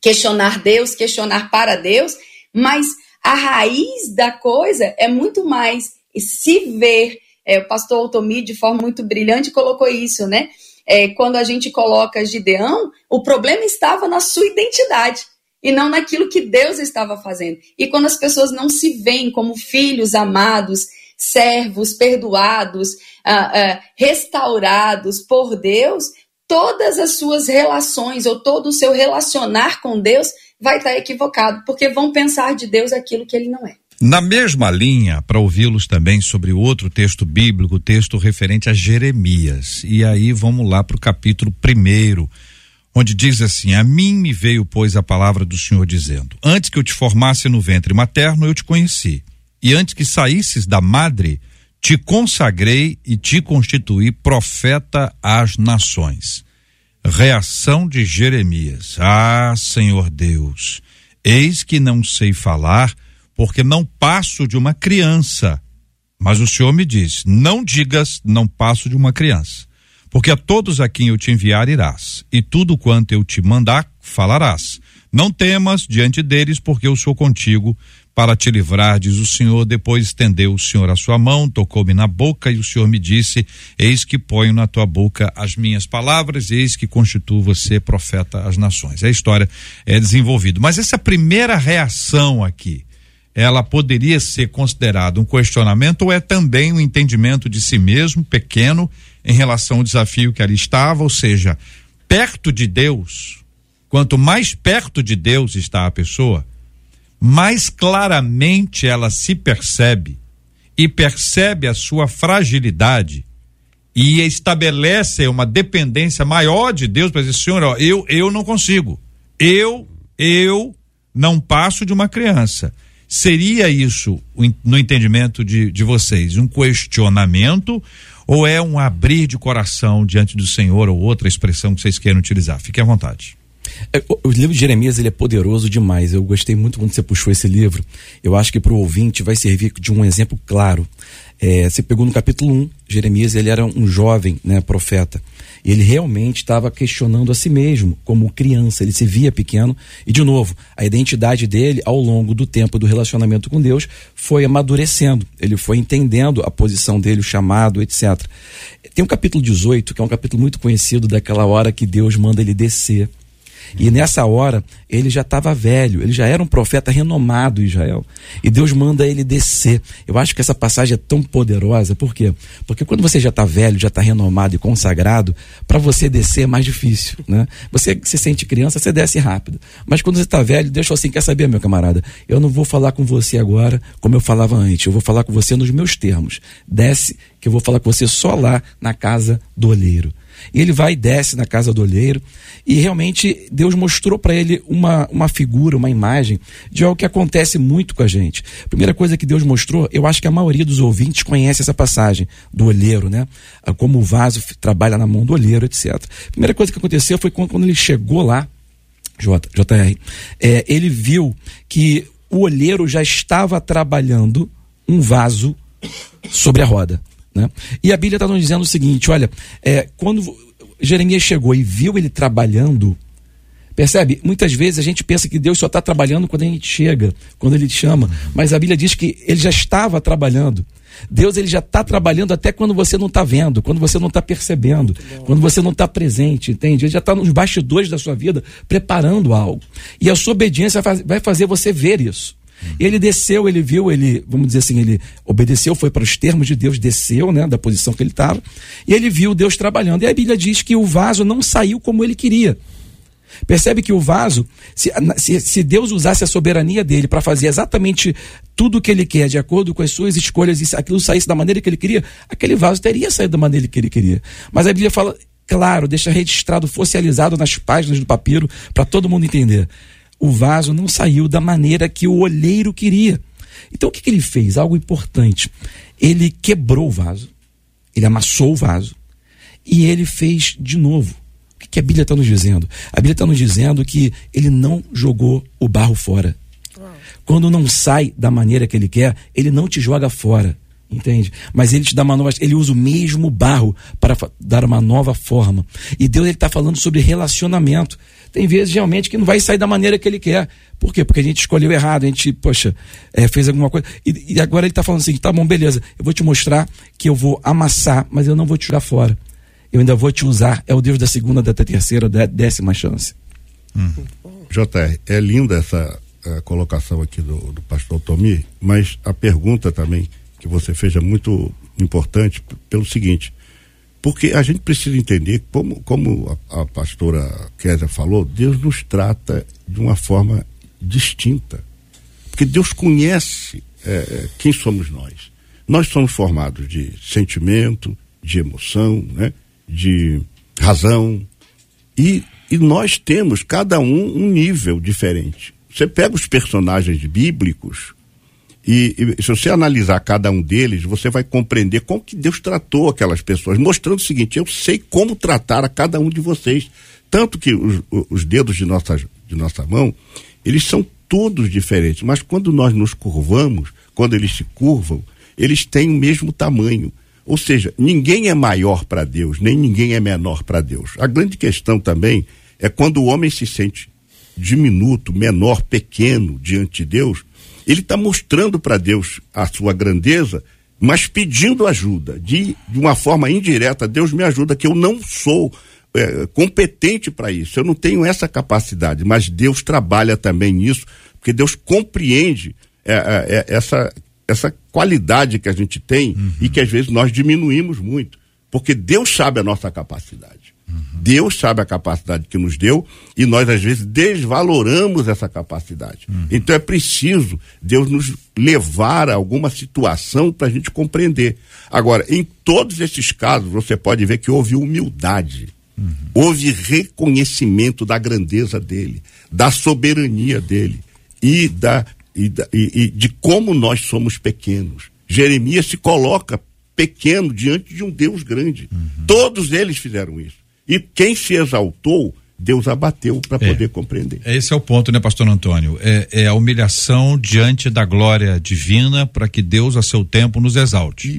Speaker 3: questionar Deus, questionar para Deus, mas a raiz da coisa é muito mais se ver. É, o pastor Otomi, de forma muito brilhante, colocou isso, né? É, quando a gente coloca Gideão, o problema estava na sua identidade e não naquilo que Deus estava fazendo. E quando as pessoas não se veem como filhos amados, servos, perdoados, ah, ah, restaurados por Deus, todas as suas relações ou todo o seu relacionar com Deus vai estar equivocado, porque vão pensar de Deus aquilo que ele não é.
Speaker 1: Na mesma linha, para ouvi-los também sobre outro texto bíblico, texto referente a Jeremias. E aí vamos lá para o capítulo primeiro, onde diz assim: A mim me veio, pois, a palavra do Senhor dizendo: Antes que eu te formasse no ventre materno, eu te conheci. E antes que saísses da madre, te consagrei e te constituí profeta às nações. Reação de Jeremias: Ah, Senhor Deus, eis que não sei falar porque não passo de uma criança. Mas o Senhor me diz: não digas, não passo de uma criança. Porque a todos a quem eu te enviar irás, e tudo quanto eu te mandar falarás. Não temas diante deles, porque eu sou contigo para te livrar, diz o Senhor. Depois estendeu o Senhor a sua mão, tocou-me na boca, e o Senhor me disse: Eis que ponho na tua boca as minhas palavras, eis que constituo você profeta às nações. A história é desenvolvida. Mas essa primeira reação aqui, ela poderia ser considerada um questionamento ou é também um entendimento de si mesmo, pequeno, em relação ao desafio que ali estava, ou seja, perto de Deus, quanto mais perto de Deus está a pessoa, mais claramente ela se percebe e percebe a sua fragilidade e estabelece uma dependência maior de Deus para dizer, Senhor, ó, eu, eu não consigo. Eu, eu não passo de uma criança. Seria isso, no entendimento de, de vocês, um questionamento ou é um abrir de coração diante do Senhor ou outra expressão que vocês queiram utilizar? Fique à vontade.
Speaker 4: É, o livro de Jeremias ele é poderoso demais. Eu gostei muito quando você puxou esse livro. Eu acho que para o ouvinte vai servir de um exemplo claro. É, você pegou no capítulo 1, Jeremias ele era um jovem né, profeta. Ele realmente estava questionando a si mesmo, como criança. Ele se via pequeno. E, de novo, a identidade dele, ao longo do tempo do relacionamento com Deus, foi amadurecendo. Ele foi entendendo a posição dele, o chamado, etc. Tem um capítulo 18, que é um capítulo muito conhecido daquela hora que Deus manda ele descer e nessa hora, ele já estava velho, ele já era um profeta renomado em Israel. E Deus manda ele descer. Eu acho que essa passagem é tão poderosa, por quê? Porque quando você já está velho, já está renomado e consagrado, para você descer é mais difícil. Né? Você se sente criança, você desce rápido. Mas quando você está velho, Deus assim: quer saber, meu camarada? Eu não vou falar com você agora como eu falava antes, eu vou falar com você nos meus termos. Desce, que eu vou falar com você só lá na casa do olheiro. Ele vai e desce na casa do olheiro. E realmente Deus mostrou para ele uma, uma figura, uma imagem de algo que acontece muito com a gente. Primeira coisa que Deus mostrou, eu acho que a maioria dos ouvintes conhece essa passagem do olheiro, né? Ah, como o vaso trabalha na mão do olheiro, etc. Primeira coisa que aconteceu foi quando, quando ele chegou lá, J, JR, é, ele viu que o olheiro já estava trabalhando um vaso sobre a roda. Né? E a Bíblia está nos dizendo o seguinte: olha, é, quando Jeremias chegou e viu ele trabalhando, percebe? Muitas vezes a gente pensa que Deus só está trabalhando quando a gente chega, quando ele te chama, mas a Bíblia diz que ele já estava trabalhando. Deus ele já está trabalhando até quando você não está vendo, quando você não está percebendo, quando você não está presente, entende? Ele já está nos bastidores da sua vida preparando algo. E a sua obediência vai fazer você ver isso. Ele desceu, ele viu, ele, vamos dizer assim, ele obedeceu, foi para os termos de Deus, desceu, né, da posição que ele estava, e ele viu Deus trabalhando. E a Bíblia diz que o vaso não saiu como ele queria. Percebe que o vaso, se, se, se Deus usasse a soberania dele para fazer exatamente tudo o que ele quer, de acordo com as suas escolhas, e se aquilo saísse da maneira que ele queria, aquele vaso teria saído da maneira que ele queria. Mas a Bíblia fala, claro, deixa registrado, fossializado nas páginas do papiro, para todo mundo entender o vaso não saiu da maneira que o olheiro queria. Então o que, que ele fez? Algo importante. Ele quebrou o vaso, ele amassou o vaso e ele fez de novo. O que a Bíblia está nos dizendo? A Bíblia está nos dizendo que ele não jogou o barro fora. Quando não sai da maneira que ele quer, ele não te joga fora. Entende? Mas ele te dá uma nova. Ele usa o mesmo barro para dar uma nova forma. E Deus está falando sobre relacionamento. Tem vezes realmente que não vai sair da maneira que ele quer. Por quê? Porque a gente escolheu errado, a gente, poxa, é, fez alguma coisa. E, e agora ele está falando assim: tá bom, beleza, eu vou te mostrar que eu vou amassar, mas eu não vou te tirar fora. Eu ainda vou te usar. É o Deus da segunda, da terceira, da décima chance.
Speaker 2: Hum. JR, é linda essa a colocação aqui do, do pastor Tomi, mas a pergunta também que você fez é muito importante pelo seguinte, porque a gente precisa entender, como, como a, a pastora Kézia falou, Deus nos trata de uma forma distinta. Porque Deus conhece é, é, quem somos nós. Nós somos formados de sentimento, de emoção, né? de razão. E, e nós temos, cada um, um nível diferente. Você pega os personagens bíblicos e, e, se você analisar cada um deles, você vai compreender como que Deus tratou aquelas pessoas, mostrando o seguinte: eu sei como tratar a cada um de vocês. Tanto que os, os dedos de nossa, de nossa mão, eles são todos diferentes, mas quando nós nos curvamos, quando eles se curvam, eles têm o mesmo tamanho. Ou seja, ninguém é maior para Deus, nem ninguém é menor para Deus. A grande questão também é quando o homem se sente diminuto, menor, pequeno diante de Deus, ele está mostrando para Deus a sua grandeza, mas pedindo ajuda, de, de uma forma indireta, Deus me ajuda, que eu não sou é, competente para isso, eu não tenho essa capacidade, mas Deus trabalha também nisso, porque Deus compreende é, é, é essa, essa qualidade que a gente tem uhum. e que às vezes nós diminuímos muito, porque Deus sabe a nossa capacidade. Deus sabe a capacidade que nos deu e nós, às vezes, desvaloramos essa capacidade. Uhum. Então é preciso Deus nos levar a alguma situação para a gente compreender. Agora, em todos esses casos, você pode ver que houve humildade, uhum. houve reconhecimento da grandeza dele, da soberania dele e, da, e, da, e, e de como nós somos pequenos. Jeremias se coloca pequeno diante de um Deus grande. Uhum. Todos eles fizeram isso. E quem se exaltou, Deus abateu para é. poder compreender.
Speaker 1: Esse é o ponto, né, pastor Antônio? É, é a humilhação diante da glória divina para que Deus, a seu tempo, nos exalte.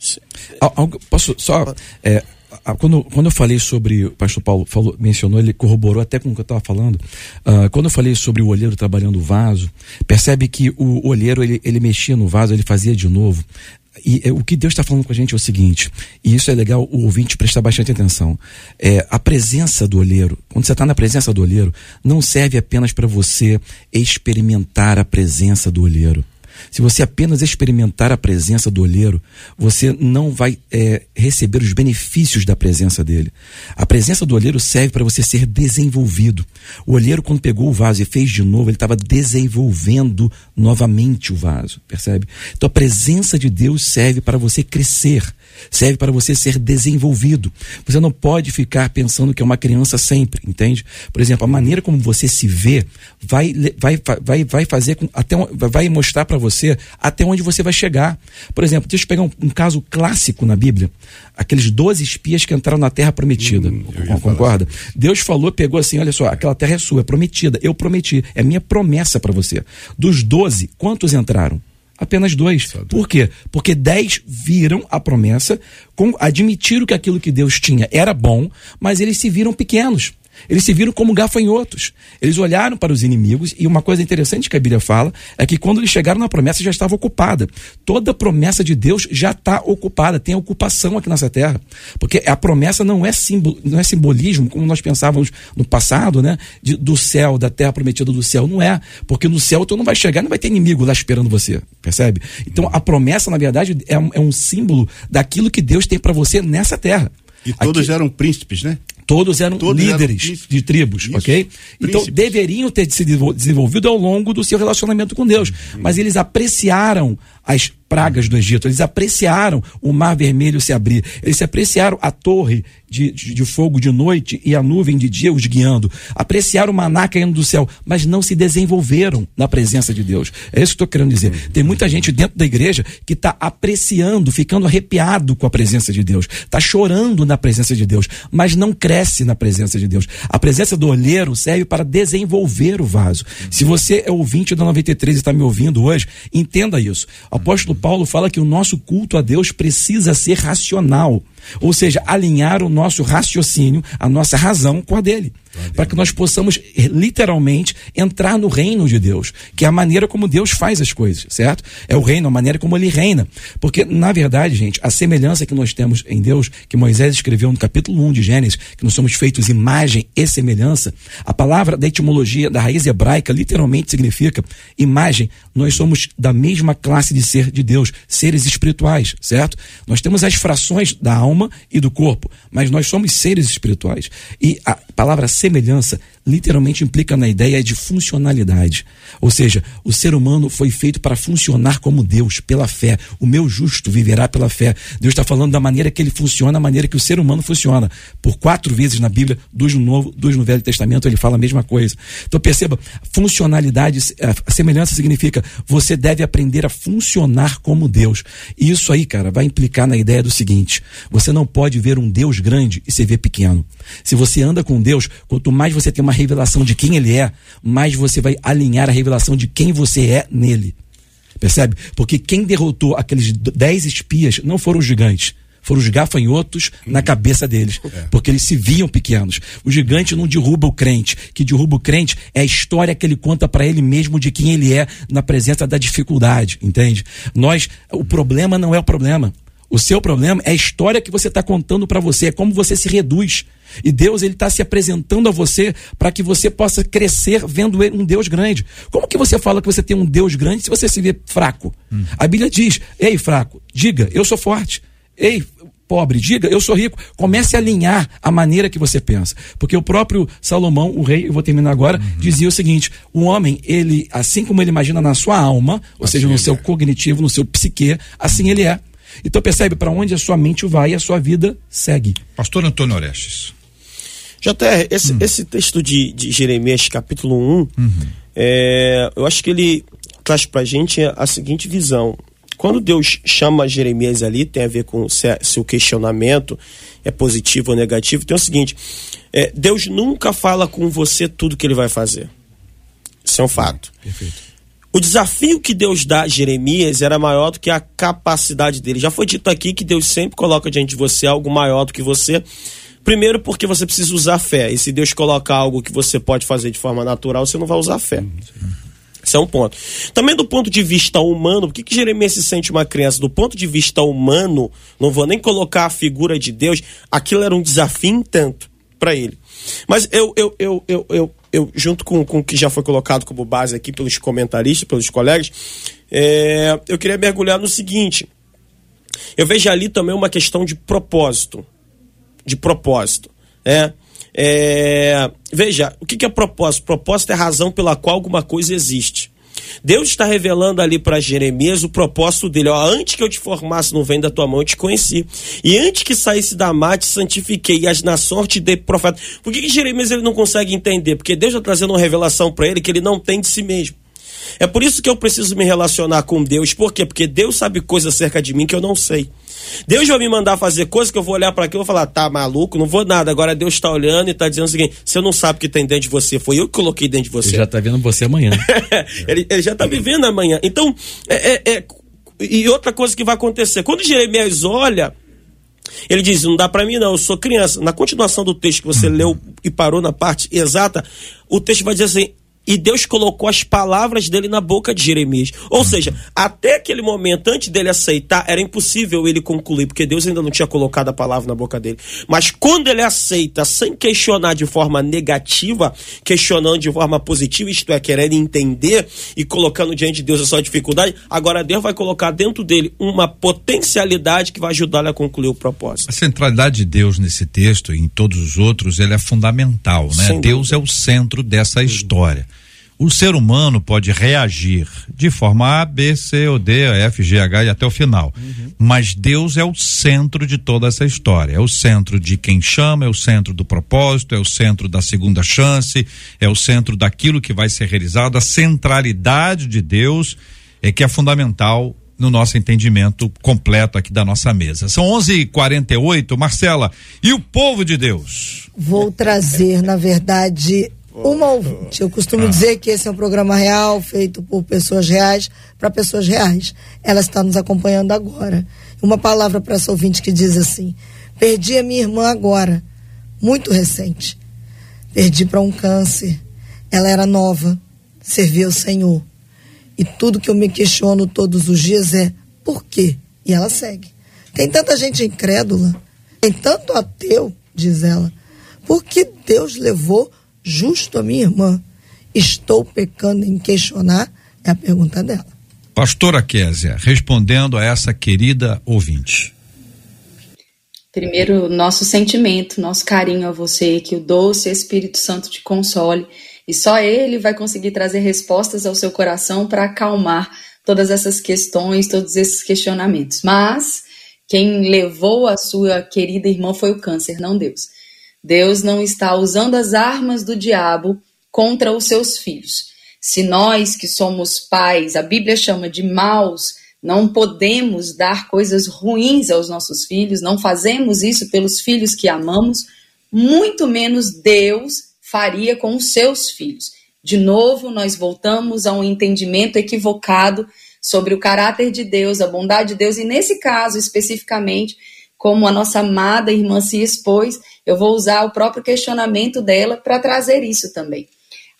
Speaker 4: Isso. Algo, posso só. É, quando, quando eu falei sobre, o pastor Paulo falou, mencionou, ele corroborou até com o que eu estava falando. Uh, quando eu falei sobre o olheiro trabalhando o vaso, percebe que o olheiro ele, ele mexia no vaso, ele fazia de novo. E é, o que Deus está falando com a gente é o seguinte, e isso é legal o ouvinte prestar bastante atenção. É, a presença do olheiro, quando você está na presença do olheiro, não serve apenas para você experimentar a presença do olheiro. Se você apenas experimentar a presença do olheiro, você não vai é, receber os benefícios da presença dele. A presença do olheiro serve para você ser desenvolvido. O olheiro, quando pegou o vaso e fez de novo, ele estava desenvolvendo novamente o vaso, percebe? Então a presença de Deus serve para você crescer serve para você ser desenvolvido. Você não pode ficar pensando que é uma criança sempre, entende? Por exemplo, a maneira como você se vê vai, vai, vai, vai fazer com, até vai mostrar para você até onde você vai chegar. Por exemplo, deixa eu pegar um, um caso clássico na Bíblia. Aqueles 12 espias que entraram na terra prometida. Hum, concorda? Assim. Deus falou, pegou assim, olha só, aquela terra é sua, é prometida. Eu prometi, é minha promessa para você. Dos 12, quantos entraram? Apenas dois. Por quê? Porque dez viram a promessa, com, admitiram que aquilo que Deus tinha era bom, mas eles se viram pequenos. Eles se viram como gafanhotos. Eles olharam para os inimigos e uma coisa interessante que a Bíblia fala é que quando eles chegaram na promessa já estava ocupada. Toda promessa de Deus já está ocupada, tem ocupação aqui nessa terra. Porque a promessa não é, simbol, não é simbolismo, como nós pensávamos no passado, né? De, do céu, da terra prometida do céu. Não é. Porque no céu tu não vai chegar, não vai ter inimigo lá esperando você. Percebe? Então a promessa, na verdade, é um, é um símbolo daquilo que Deus tem para você nessa terra.
Speaker 2: E todos Aqui, eram príncipes, né?
Speaker 4: Todos eram Todos líderes eram de tribos, Isso. ok? Então deveriam ter se desenvolvido ao longo do seu relacionamento com Deus. Uhum. Mas eles apreciaram as pragas do Egito, eles apreciaram o mar vermelho se abrir, eles apreciaram a torre de, de, de, fogo de noite e a nuvem de dia os guiando, apreciaram o maná caindo do céu, mas não se desenvolveram na presença de Deus. É isso que estou querendo dizer. Tem muita gente dentro da igreja que está apreciando, ficando arrepiado com a presença de Deus, está chorando na presença de Deus, mas não cresce na presença de Deus. A presença do olheiro serve para desenvolver o vaso. Se você é ouvinte da 93 e está me ouvindo hoje, entenda isso. O apóstolo Paulo fala que o nosso culto a Deus precisa ser racional. Ou seja, alinhar o nosso raciocínio, a nossa razão com a dele. Para que nós possamos eh, literalmente entrar no reino de Deus, que é a maneira como Deus faz as coisas, certo? É o reino, a maneira como ele reina. Porque, na verdade, gente, a semelhança que nós temos em Deus, que Moisés escreveu no capítulo 1 de Gênesis, que nós somos feitos imagem e semelhança, a palavra da etimologia da raiz hebraica literalmente significa imagem. Nós somos da mesma classe de ser de Deus, seres espirituais, certo? Nós temos as frações da alma alma e do corpo, mas nós somos seres espirituais. E a palavra semelhança literalmente implica na ideia de funcionalidade. Ou seja, o ser humano foi feito para funcionar como Deus, pela fé. O meu justo viverá pela fé. Deus está falando da maneira que ele funciona, a maneira que o ser humano funciona. Por quatro vezes na Bíblia, duas no Novo, duas no Velho Testamento, ele fala a mesma coisa. Então perceba, funcionalidade, a semelhança significa você deve aprender a funcionar como Deus. E isso aí, cara, vai implicar na ideia do seguinte: você não pode ver um Deus grande e se ver pequeno. Se você anda com Deus, quanto mais você tem uma revelação de quem Ele é, mais você vai alinhar a revelação de quem você é nele. Percebe? Porque quem derrotou aqueles dez espias não foram os gigantes, foram os gafanhotos na cabeça deles, é. porque eles se viam pequenos. O gigante não derruba o crente, que derruba o crente é a história que ele conta para ele mesmo de quem ele é na presença da dificuldade, entende? Nós, o problema não é o problema. O seu problema é a história que você está contando para você, é como você se reduz. E Deus ele está se apresentando a você para que você possa crescer vendo um Deus grande. Como que você fala que você tem um Deus grande se você se vê fraco? Hum. A Bíblia diz: Ei, fraco, diga, eu sou forte. Ei, pobre, diga, eu sou rico. Comece a alinhar a maneira que você pensa. Porque o próprio Salomão, o rei, eu vou terminar agora, uhum. dizia o seguinte: o homem, ele, assim como ele imagina na sua alma, ou assim seja, no seu é. cognitivo, no seu psique, assim ele é. Então percebe para onde a sua mente vai e a sua vida segue.
Speaker 1: Pastor Antônio Orestes.
Speaker 5: JR, esse, hum. esse texto de, de Jeremias, capítulo 1, uhum. é, eu acho que ele traz para a gente a seguinte visão. Quando Deus chama Jeremias ali, tem a ver com se, se o questionamento é positivo ou negativo, tem o seguinte: é, Deus nunca fala com você tudo que ele vai fazer. Isso é um fato. Perfeito. O desafio que Deus dá a Jeremias era maior do que a capacidade dele. Já foi dito aqui que Deus sempre coloca diante de você algo maior do que você. Primeiro, porque você precisa usar fé. E se Deus colocar algo que você pode fazer de forma natural, você não vai usar fé. Esse é um ponto. Também do ponto de vista humano, por que, que Jeremias se sente uma criança? Do ponto de vista humano, não vou nem colocar a figura de Deus, aquilo era um desafio tanto para ele. Mas eu, eu, eu, eu, eu, eu, junto com, com o que já foi colocado como base aqui pelos comentaristas, pelos colegas, é, eu queria mergulhar no seguinte. Eu vejo ali também uma questão de propósito. De propósito. É, é, veja, o que, é propósito? Propósito é razão pela qual alguma coisa existe. Deus está revelando ali para Jeremias o propósito dele. Ó, antes que eu te formasse no ventre da tua mão, eu te conheci. E antes que saísse da mar, te santifiquei. E as nações te dei profeta. Por que, que Jeremias ele não consegue entender? Porque Deus está trazendo uma revelação para ele que ele não tem de si mesmo. É por isso que eu preciso me relacionar com Deus. Por quê? Porque Deus sabe coisas acerca de mim que eu não sei. Deus vai me mandar fazer coisas que eu vou olhar para aquilo e vou falar, tá maluco, não vou nada. Agora Deus está olhando e está dizendo o seguinte: você não sabe o que tem dentro de você, foi eu que coloquei dentro de você. Ele
Speaker 4: já está vendo você amanhã. *laughs*
Speaker 5: ele, ele, já está me vendo amanhã. Então, é, é, é, e outra coisa que vai acontecer: quando Jeremias olha, ele diz: não dá para mim, não, eu sou criança. Na continuação do texto que você uhum. leu e parou na parte exata, o texto vai dizer assim: e Deus colocou as palavras dele na boca de Jeremias. Ou seja, até aquele momento, antes dele aceitar, era impossível ele concluir, porque Deus ainda não tinha colocado a palavra na boca dele. Mas quando ele aceita, sem questionar de forma negativa, questionando de forma positiva, isto é, querendo entender e colocando diante de Deus a sua dificuldade, agora Deus vai colocar dentro dele uma potencialidade que vai ajudar ele a concluir o propósito.
Speaker 1: A centralidade de Deus nesse texto e em todos os outros, ele é fundamental, né? Deus é o centro dessa história. O ser humano pode reagir de forma A, B, C ou D, F, G, H e até o final. Uhum. Mas Deus é o centro de toda essa história. É o centro de quem chama, é o centro do propósito, é o centro da segunda chance, é o centro daquilo que vai ser realizado. A centralidade de Deus é que é fundamental no nosso entendimento completo aqui da nossa mesa. São 11:48, Marcela. E o povo de Deus?
Speaker 6: Vou trazer, na verdade, uma ouvinte. Eu costumo ah. dizer que esse é um programa real, feito por pessoas reais, para pessoas reais. Ela está nos acompanhando agora. Uma palavra para essa ouvinte que diz assim: Perdi a minha irmã agora, muito recente. Perdi para um câncer. Ela era nova, servia o Senhor. E tudo que eu me questiono todos os dias é: por quê? E ela segue. Tem tanta gente incrédula, tem tanto ateu, diz ela. Por que Deus levou justo a minha irmã? Estou pecando em questionar? É a pergunta dela.
Speaker 1: Pastora Késia, respondendo a essa querida ouvinte.
Speaker 3: Primeiro, nosso sentimento, nosso carinho a você, que o doce Espírito Santo te console. E só ele vai conseguir trazer respostas ao seu coração para acalmar todas essas questões, todos esses questionamentos. Mas quem levou a sua querida irmã foi o câncer, não Deus. Deus não está usando as armas do diabo contra os seus filhos. Se nós que somos pais, a Bíblia chama de maus, não podemos dar coisas ruins aos nossos filhos, não fazemos isso pelos filhos que amamos, muito menos Deus faria com os seus filhos. De novo, nós voltamos a um entendimento equivocado sobre o caráter de Deus, a bondade de Deus, e nesse caso especificamente, como a nossa amada irmã se expôs, eu vou usar o próprio questionamento dela para trazer isso também.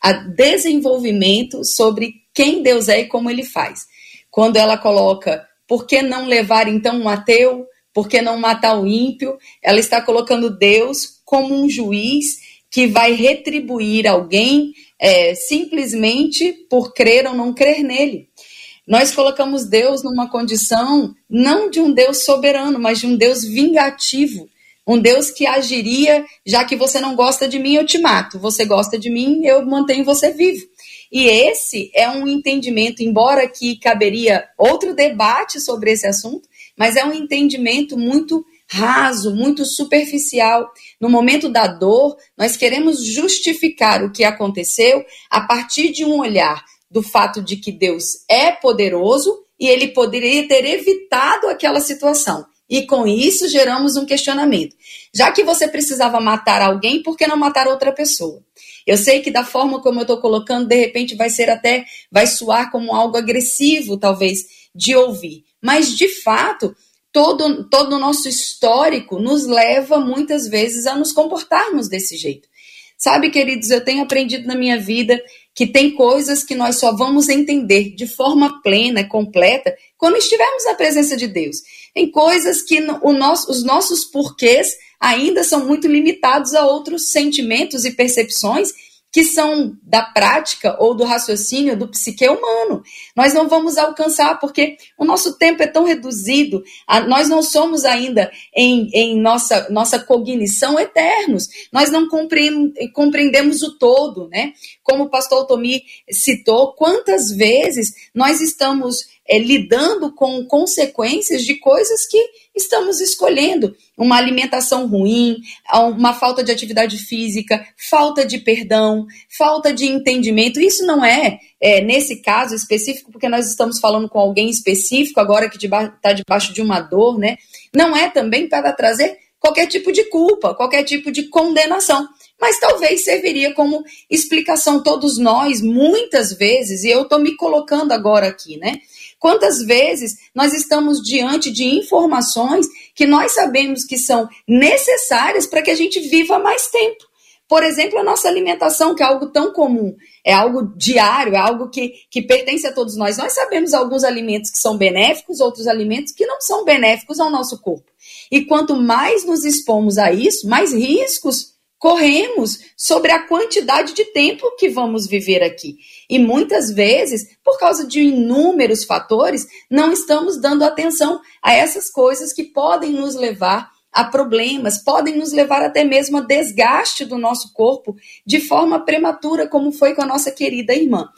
Speaker 3: A desenvolvimento sobre quem Deus é e como ele faz. Quando ela coloca, por que não levar então um ateu? Por que não matar o ímpio? Ela está colocando Deus como um juiz que vai retribuir alguém é, simplesmente por crer ou não crer nele. Nós colocamos Deus numa condição não de um Deus soberano, mas de um Deus vingativo. Um Deus que agiria, já que você não gosta de mim, eu te mato. Você gosta de mim, eu mantenho você vivo. E esse é um entendimento, embora que caberia outro debate sobre esse assunto, mas é um entendimento muito raso, muito superficial. No momento da dor, nós queremos justificar o que aconteceu a partir de um olhar do fato de que Deus é poderoso e ele poderia ter evitado aquela situação. E com isso geramos um questionamento. Já que você precisava matar alguém, por que não matar outra pessoa? Eu sei que da forma como eu estou colocando, de repente vai ser até, vai soar como algo agressivo, talvez, de ouvir. Mas, de fato, todo, todo o nosso histórico nos leva muitas vezes a nos comportarmos desse jeito. Sabe, queridos, eu tenho aprendido na minha vida que tem coisas que nós só vamos entender de forma plena, completa, quando estivermos na presença de Deus. Tem coisas que nosso, os nossos porquês ainda são muito limitados a outros sentimentos e percepções que são da prática ou do raciocínio do psique humano. Nós não vamos alcançar porque o nosso tempo é tão reduzido, nós não somos ainda em, em nossa, nossa cognição eternos, nós não compreendemos, o todo, né? Como o pastor Tomi citou, quantas vezes nós estamos é, lidando com consequências de coisas que estamos escolhendo. Uma alimentação ruim, uma falta de atividade física, falta de perdão, falta de entendimento. Isso não é, é nesse caso específico, porque nós estamos falando com alguém específico, agora que está debaixo de uma dor, né? Não é também para trazer qualquer tipo de culpa, qualquer tipo de condenação. Mas talvez serviria como explicação. Todos nós, muitas vezes, e eu estou me colocando agora aqui, né? Quantas vezes nós estamos diante de informações que nós sabemos que são necessárias para que a gente viva mais tempo? Por exemplo, a nossa alimentação, que é algo tão comum, é algo diário, é algo que, que pertence a todos nós. Nós sabemos alguns alimentos que são benéficos, outros alimentos que não são benéficos ao nosso corpo. E quanto mais nos expomos a isso, mais riscos corremos sobre a quantidade de tempo que vamos viver aqui. E muitas vezes, por causa de inúmeros fatores, não estamos dando atenção a essas coisas que podem nos levar a problemas, podem nos levar até mesmo a desgaste do nosso corpo de forma prematura, como foi com a nossa querida irmã.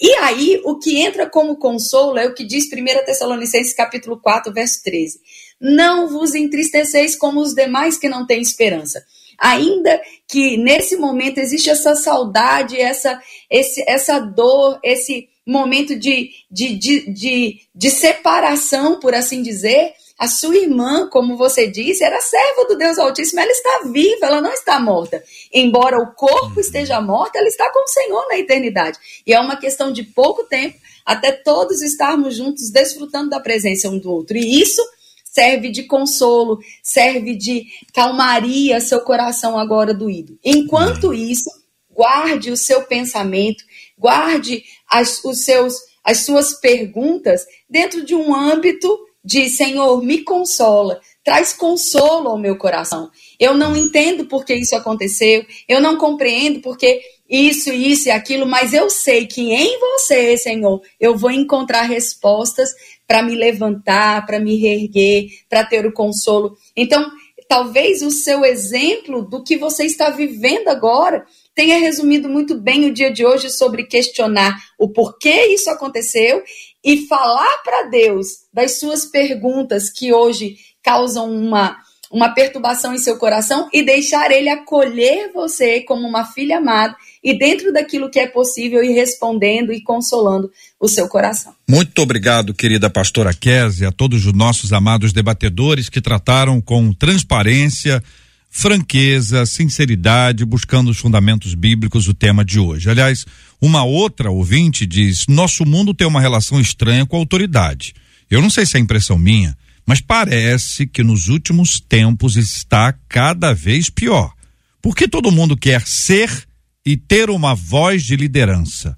Speaker 3: E aí, o que entra como consolo é o que diz 1 Tessalonicenses capítulo 4, verso 13. Não vos entristeceis como os demais que não têm esperança. Ainda que nesse momento existe essa saudade, essa, esse, essa dor, esse momento de, de, de, de, de separação, por assim dizer, a sua irmã, como você disse, era serva do Deus Altíssimo, ela está viva, ela não está morta. Embora o corpo uhum. esteja morto, ela está com o Senhor na eternidade. E é uma questão de pouco tempo até todos estarmos juntos desfrutando da presença um do outro. E isso serve de consolo, serve de calmaria seu coração agora doído. Enquanto uhum. isso, guarde o seu pensamento, guarde as, os seus, as suas perguntas dentro de um âmbito de Senhor, me consola, traz consolo ao meu coração. Eu não entendo por que isso aconteceu, eu não compreendo porque isso, isso e aquilo, mas eu sei que em você, Senhor, eu vou encontrar respostas para me levantar, para me reerguer, para ter o consolo. Então, talvez o seu exemplo do que você está vivendo agora tenha resumido muito bem o dia de hoje sobre questionar o porquê isso aconteceu e falar para Deus das suas perguntas que hoje causam uma, uma perturbação em seu coração e deixar ele acolher você como uma filha amada e dentro daquilo que é possível ir respondendo e consolando o seu coração.
Speaker 1: Muito obrigado, querida pastora Kézia, a todos os nossos amados debatedores que trataram com transparência, franqueza, sinceridade, buscando os fundamentos bíblicos o tema de hoje. Aliás, uma outra ouvinte diz: nosso mundo tem uma relação estranha com a autoridade. Eu não sei se é impressão minha, mas parece que nos últimos tempos está cada vez pior. Porque todo mundo quer ser e ter uma voz de liderança.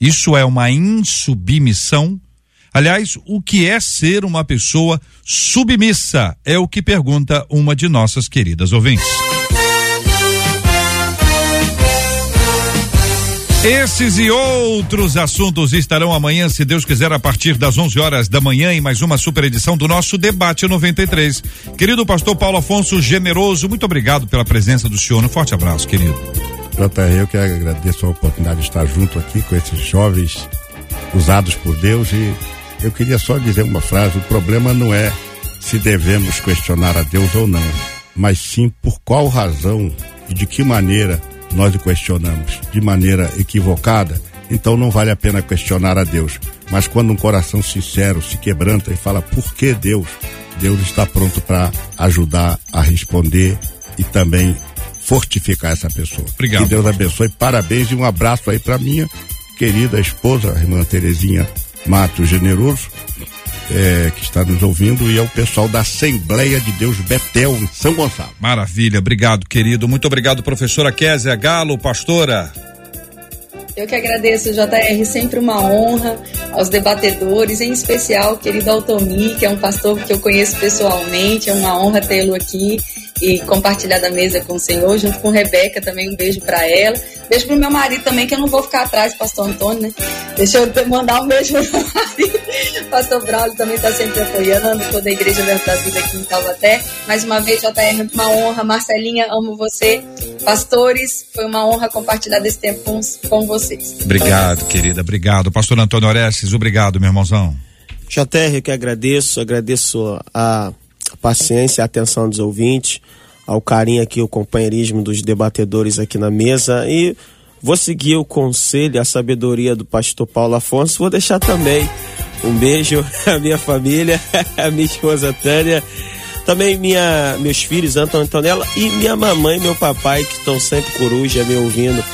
Speaker 1: Isso é uma insubmissão? Aliás, o que é ser uma pessoa submissa? É o que pergunta uma de nossas queridas ouvintes. Esses e outros assuntos estarão amanhã, se Deus quiser, a partir das 11 horas da manhã, em mais uma super edição do nosso Debate 93. Querido pastor Paulo Afonso Generoso, muito obrigado pela presença do senhor. Um forte abraço, querido.
Speaker 2: JR, eu que agradeço a oportunidade de estar junto aqui com esses jovens usados por Deus. E eu queria só dizer uma frase: o problema não é se devemos questionar a Deus ou não, mas sim por qual razão e de que maneira nós o questionamos. De maneira equivocada, então não vale a pena questionar a Deus. Mas quando um coração sincero se quebranta e fala por que Deus, Deus está pronto para ajudar a responder e também fortificar essa pessoa.
Speaker 1: Obrigado.
Speaker 2: Que Deus abençoe. Parabéns e um abraço aí para minha querida esposa, a irmã Terezinha Mato Generoso, é, que está nos ouvindo, e é o pessoal da Assembleia de Deus Betel, em São Gonçalo.
Speaker 1: Maravilha, obrigado, querido. Muito obrigado, professora Kézia Galo, pastora.
Speaker 3: Eu que agradeço, JR, sempre uma honra aos debatedores, em especial querido Altomi, que é um pastor que eu conheço pessoalmente, é uma honra tê-lo aqui e compartilhar da mesa com o Senhor, junto com Rebeca também, um beijo para ela. Beijo pro meu marido também, que eu não vou ficar atrás, pastor Antônio, né? Deixa eu mandar um beijo pro meu marido. Pastor Braulio também está sempre apoiando, toda a Igreja da Vida aqui em Taubaté. Mais uma vez, JR, uma honra. Marcelinha, amo você. Pastores, foi uma honra compartilhar desse tempo com, com vocês.
Speaker 1: Obrigado, querida, obrigado. Pastor Antônio Orestes, obrigado, meu irmãozão.
Speaker 5: JR, eu que agradeço, agradeço a paciência e a atenção dos ouvintes ao carinho aqui, o companheirismo dos debatedores aqui na mesa e vou seguir o conselho, a sabedoria do pastor Paulo Afonso. Vou deixar também um beijo *laughs* à minha família, *laughs* à minha esposa Tânia, também minha, meus filhos, Antônio Antonella e minha mamãe e meu papai que estão sempre coruja me ouvindo.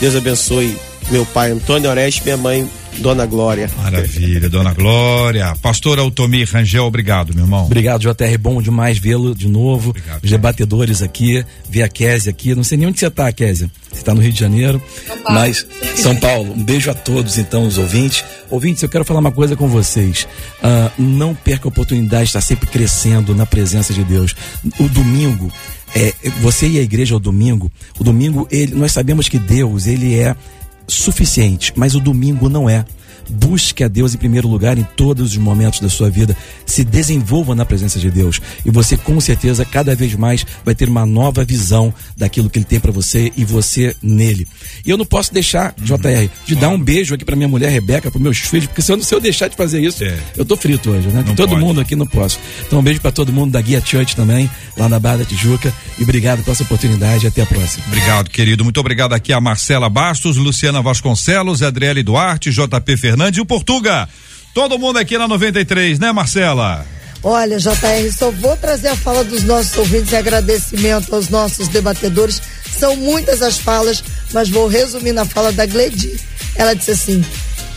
Speaker 5: Deus abençoe meu pai Antônio Oreste, minha mãe Dona Glória.
Speaker 1: Maravilha, Dona Glória. Pastor Altomir Rangel, obrigado, meu irmão.
Speaker 4: Obrigado, JR. Bom demais vê-lo de novo. Obrigado, Os debatedores aqui, ver a Késia aqui. Não sei nem onde você está, Késia. Você está no Rio de Janeiro. São Paulo. Mas, São Paulo. Um beijo a todos, então, os ouvintes. Ouvintes, eu quero falar uma coisa com vocês. Uh, não perca a oportunidade de estar sempre crescendo na presença de Deus. O domingo. É, você e a igreja ao domingo, o domingo, ele, nós sabemos que Deus, ele é suficiente, mas o domingo não é. Busque a Deus em primeiro lugar em todos os momentos da sua vida. Se desenvolva na presença de Deus e você com certeza cada vez mais vai ter uma nova visão daquilo que ele tem para você e você nele. E eu não posso deixar, JR, de dar um beijo aqui para minha mulher Rebeca, para meus filhos, porque se eu, se eu deixar de fazer isso, é. eu tô frito hoje, né? todo pode. mundo aqui não posso. Então um beijo para todo mundo da Guia Church também, lá na Barra da Tijuca e obrigado pela essa oportunidade até a próxima.
Speaker 1: Obrigado, querido. Muito obrigado aqui a Marcela Bastos, Luciana Vasconcelos, Adriele Duarte, JP Fernandes e o Portuga. Todo mundo aqui na 93, né, Marcela?
Speaker 6: Olha, JR, só vou trazer a fala dos nossos ouvintes e agradecimento aos nossos debatedores. São muitas as falas, mas vou resumir na fala da Gledi. Ela disse assim: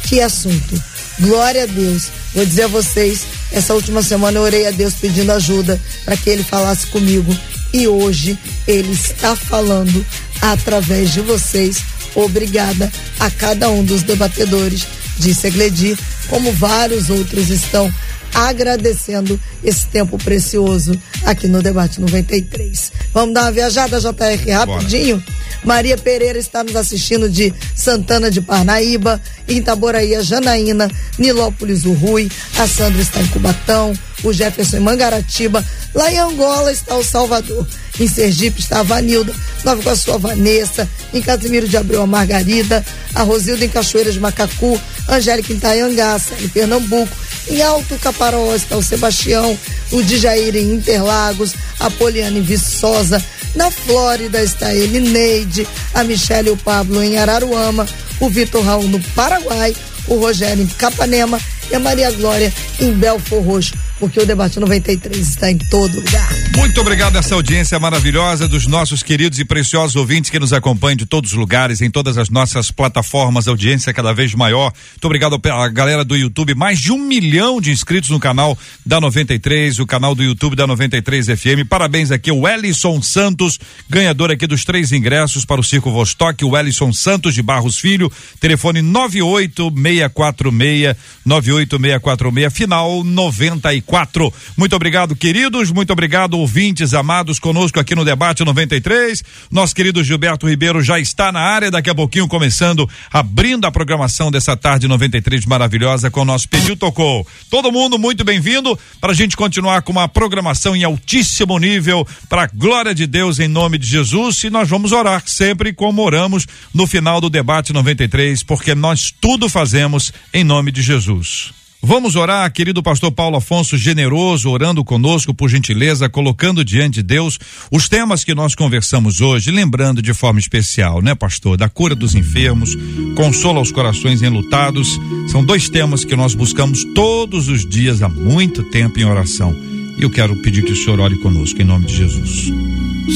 Speaker 6: que assunto. Glória a Deus. Vou dizer a vocês, essa última semana eu orei a Deus pedindo ajuda para que ele falasse comigo e hoje ele está falando através de vocês. Obrigada a cada um dos debatedores, disse Egledi, como vários outros estão agradecendo esse tempo precioso aqui no Debate 93. Vamos dar uma viajada, JR, rapidinho? Bora. Maria Pereira está nos assistindo de Santana de Parnaíba, em Itaboraí, a Janaína, Nilópolis, o Rui, a Sandra está em Cubatão, o Jefferson em Mangaratiba, lá em Angola está o Salvador. Em Sergipe está a Vanilda, Nova com a sua Vanessa, em Casimiro de Abreu a Margarida, a Rosilda em Cachoeira de Macacu, Angélica em Itaiangá, em Pernambuco, em Alto Caparaó está o Sebastião, o Dijair em Interlagos, a Poliana em Viçosa, na Flórida está ele, Neide, a Michelle e o Pablo em Araruama, o Vitor Raul no Paraguai, o Rogério em Capanema. E a Maria Glória em Belfor Roxo porque o Debate 93 está em todo lugar.
Speaker 1: Muito obrigado a essa audiência maravilhosa dos nossos queridos e preciosos ouvintes que nos acompanham de todos os lugares, em todas as nossas plataformas, audiência cada vez maior. Muito obrigado à galera do YouTube, mais de um milhão de inscritos no canal da 93, o canal do YouTube da 93 FM. Parabéns aqui o Ellison Santos, ganhador aqui dos três ingressos para o Circo Vostok, o Ellison Santos de Barros Filho, telefone 98646 98646, final 94 quatro. Muito obrigado, queridos, muito obrigado, ouvintes amados conosco aqui no Debate 93. Nosso querido Gilberto Ribeiro já está na área, daqui a pouquinho começando, abrindo a programação dessa tarde 93 maravilhosa com o nosso Pediu Tocou. Todo mundo muito bem-vindo para a gente continuar com uma programação em altíssimo nível, para glória de Deus em nome de Jesus. E nós vamos orar sempre como oramos no final do Debate 93, porque nós tudo fazemos em nome de Jesus. Vamos orar, querido pastor Paulo Afonso Generoso, orando conosco, por gentileza, colocando diante de Deus os temas que nós conversamos hoje, lembrando de forma especial, né, pastor, da cura dos enfermos, consola aos corações enlutados. São dois temas que nós buscamos todos os dias há muito tempo em oração. E eu quero pedir que o senhor ore conosco, em nome de Jesus.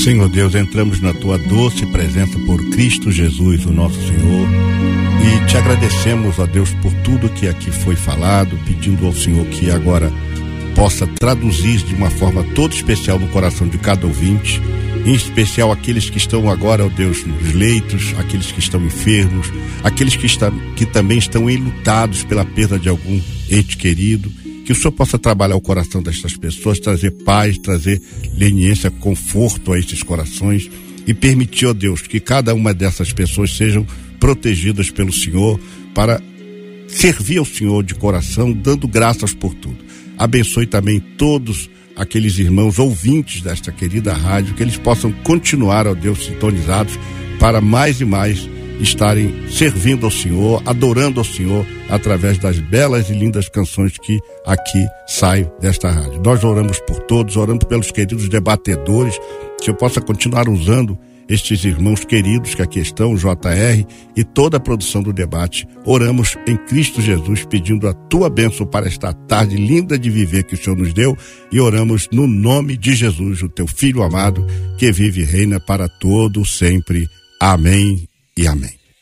Speaker 2: Senhor Deus, entramos na tua doce presença por Cristo Jesus, o nosso Senhor e te agradecemos, ó Deus, por tudo que aqui foi falado, pedindo ao Senhor que agora possa traduzir de uma forma toda especial no coração de cada ouvinte, em especial aqueles que estão agora, ó Deus, nos leitos, aqueles que estão enfermos, aqueles que, está, que também estão enlutados pela perda de algum ente querido. Que o Senhor possa trabalhar o coração destas pessoas, trazer paz, trazer leniência, conforto a esses corações e permitir, ó Deus, que cada uma dessas pessoas sejam protegidas pelo Senhor, para servir ao Senhor de coração, dando graças por tudo. Abençoe também todos aqueles irmãos ouvintes desta querida rádio, que eles possam continuar, ó Deus, sintonizados para mais e mais estarem servindo ao Senhor, adorando ao Senhor através das belas e lindas canções que aqui saem desta rádio. Nós oramos por todos, oramos pelos queridos debatedores, que eu possa continuar usando estes irmãos queridos que aqui estão, JR e toda a produção do debate. Oramos em Cristo Jesus, pedindo a tua bênção para esta tarde linda de viver que o Senhor nos deu e oramos no nome de Jesus, o teu filho amado, que vive e reina para todo sempre. Amém e amém.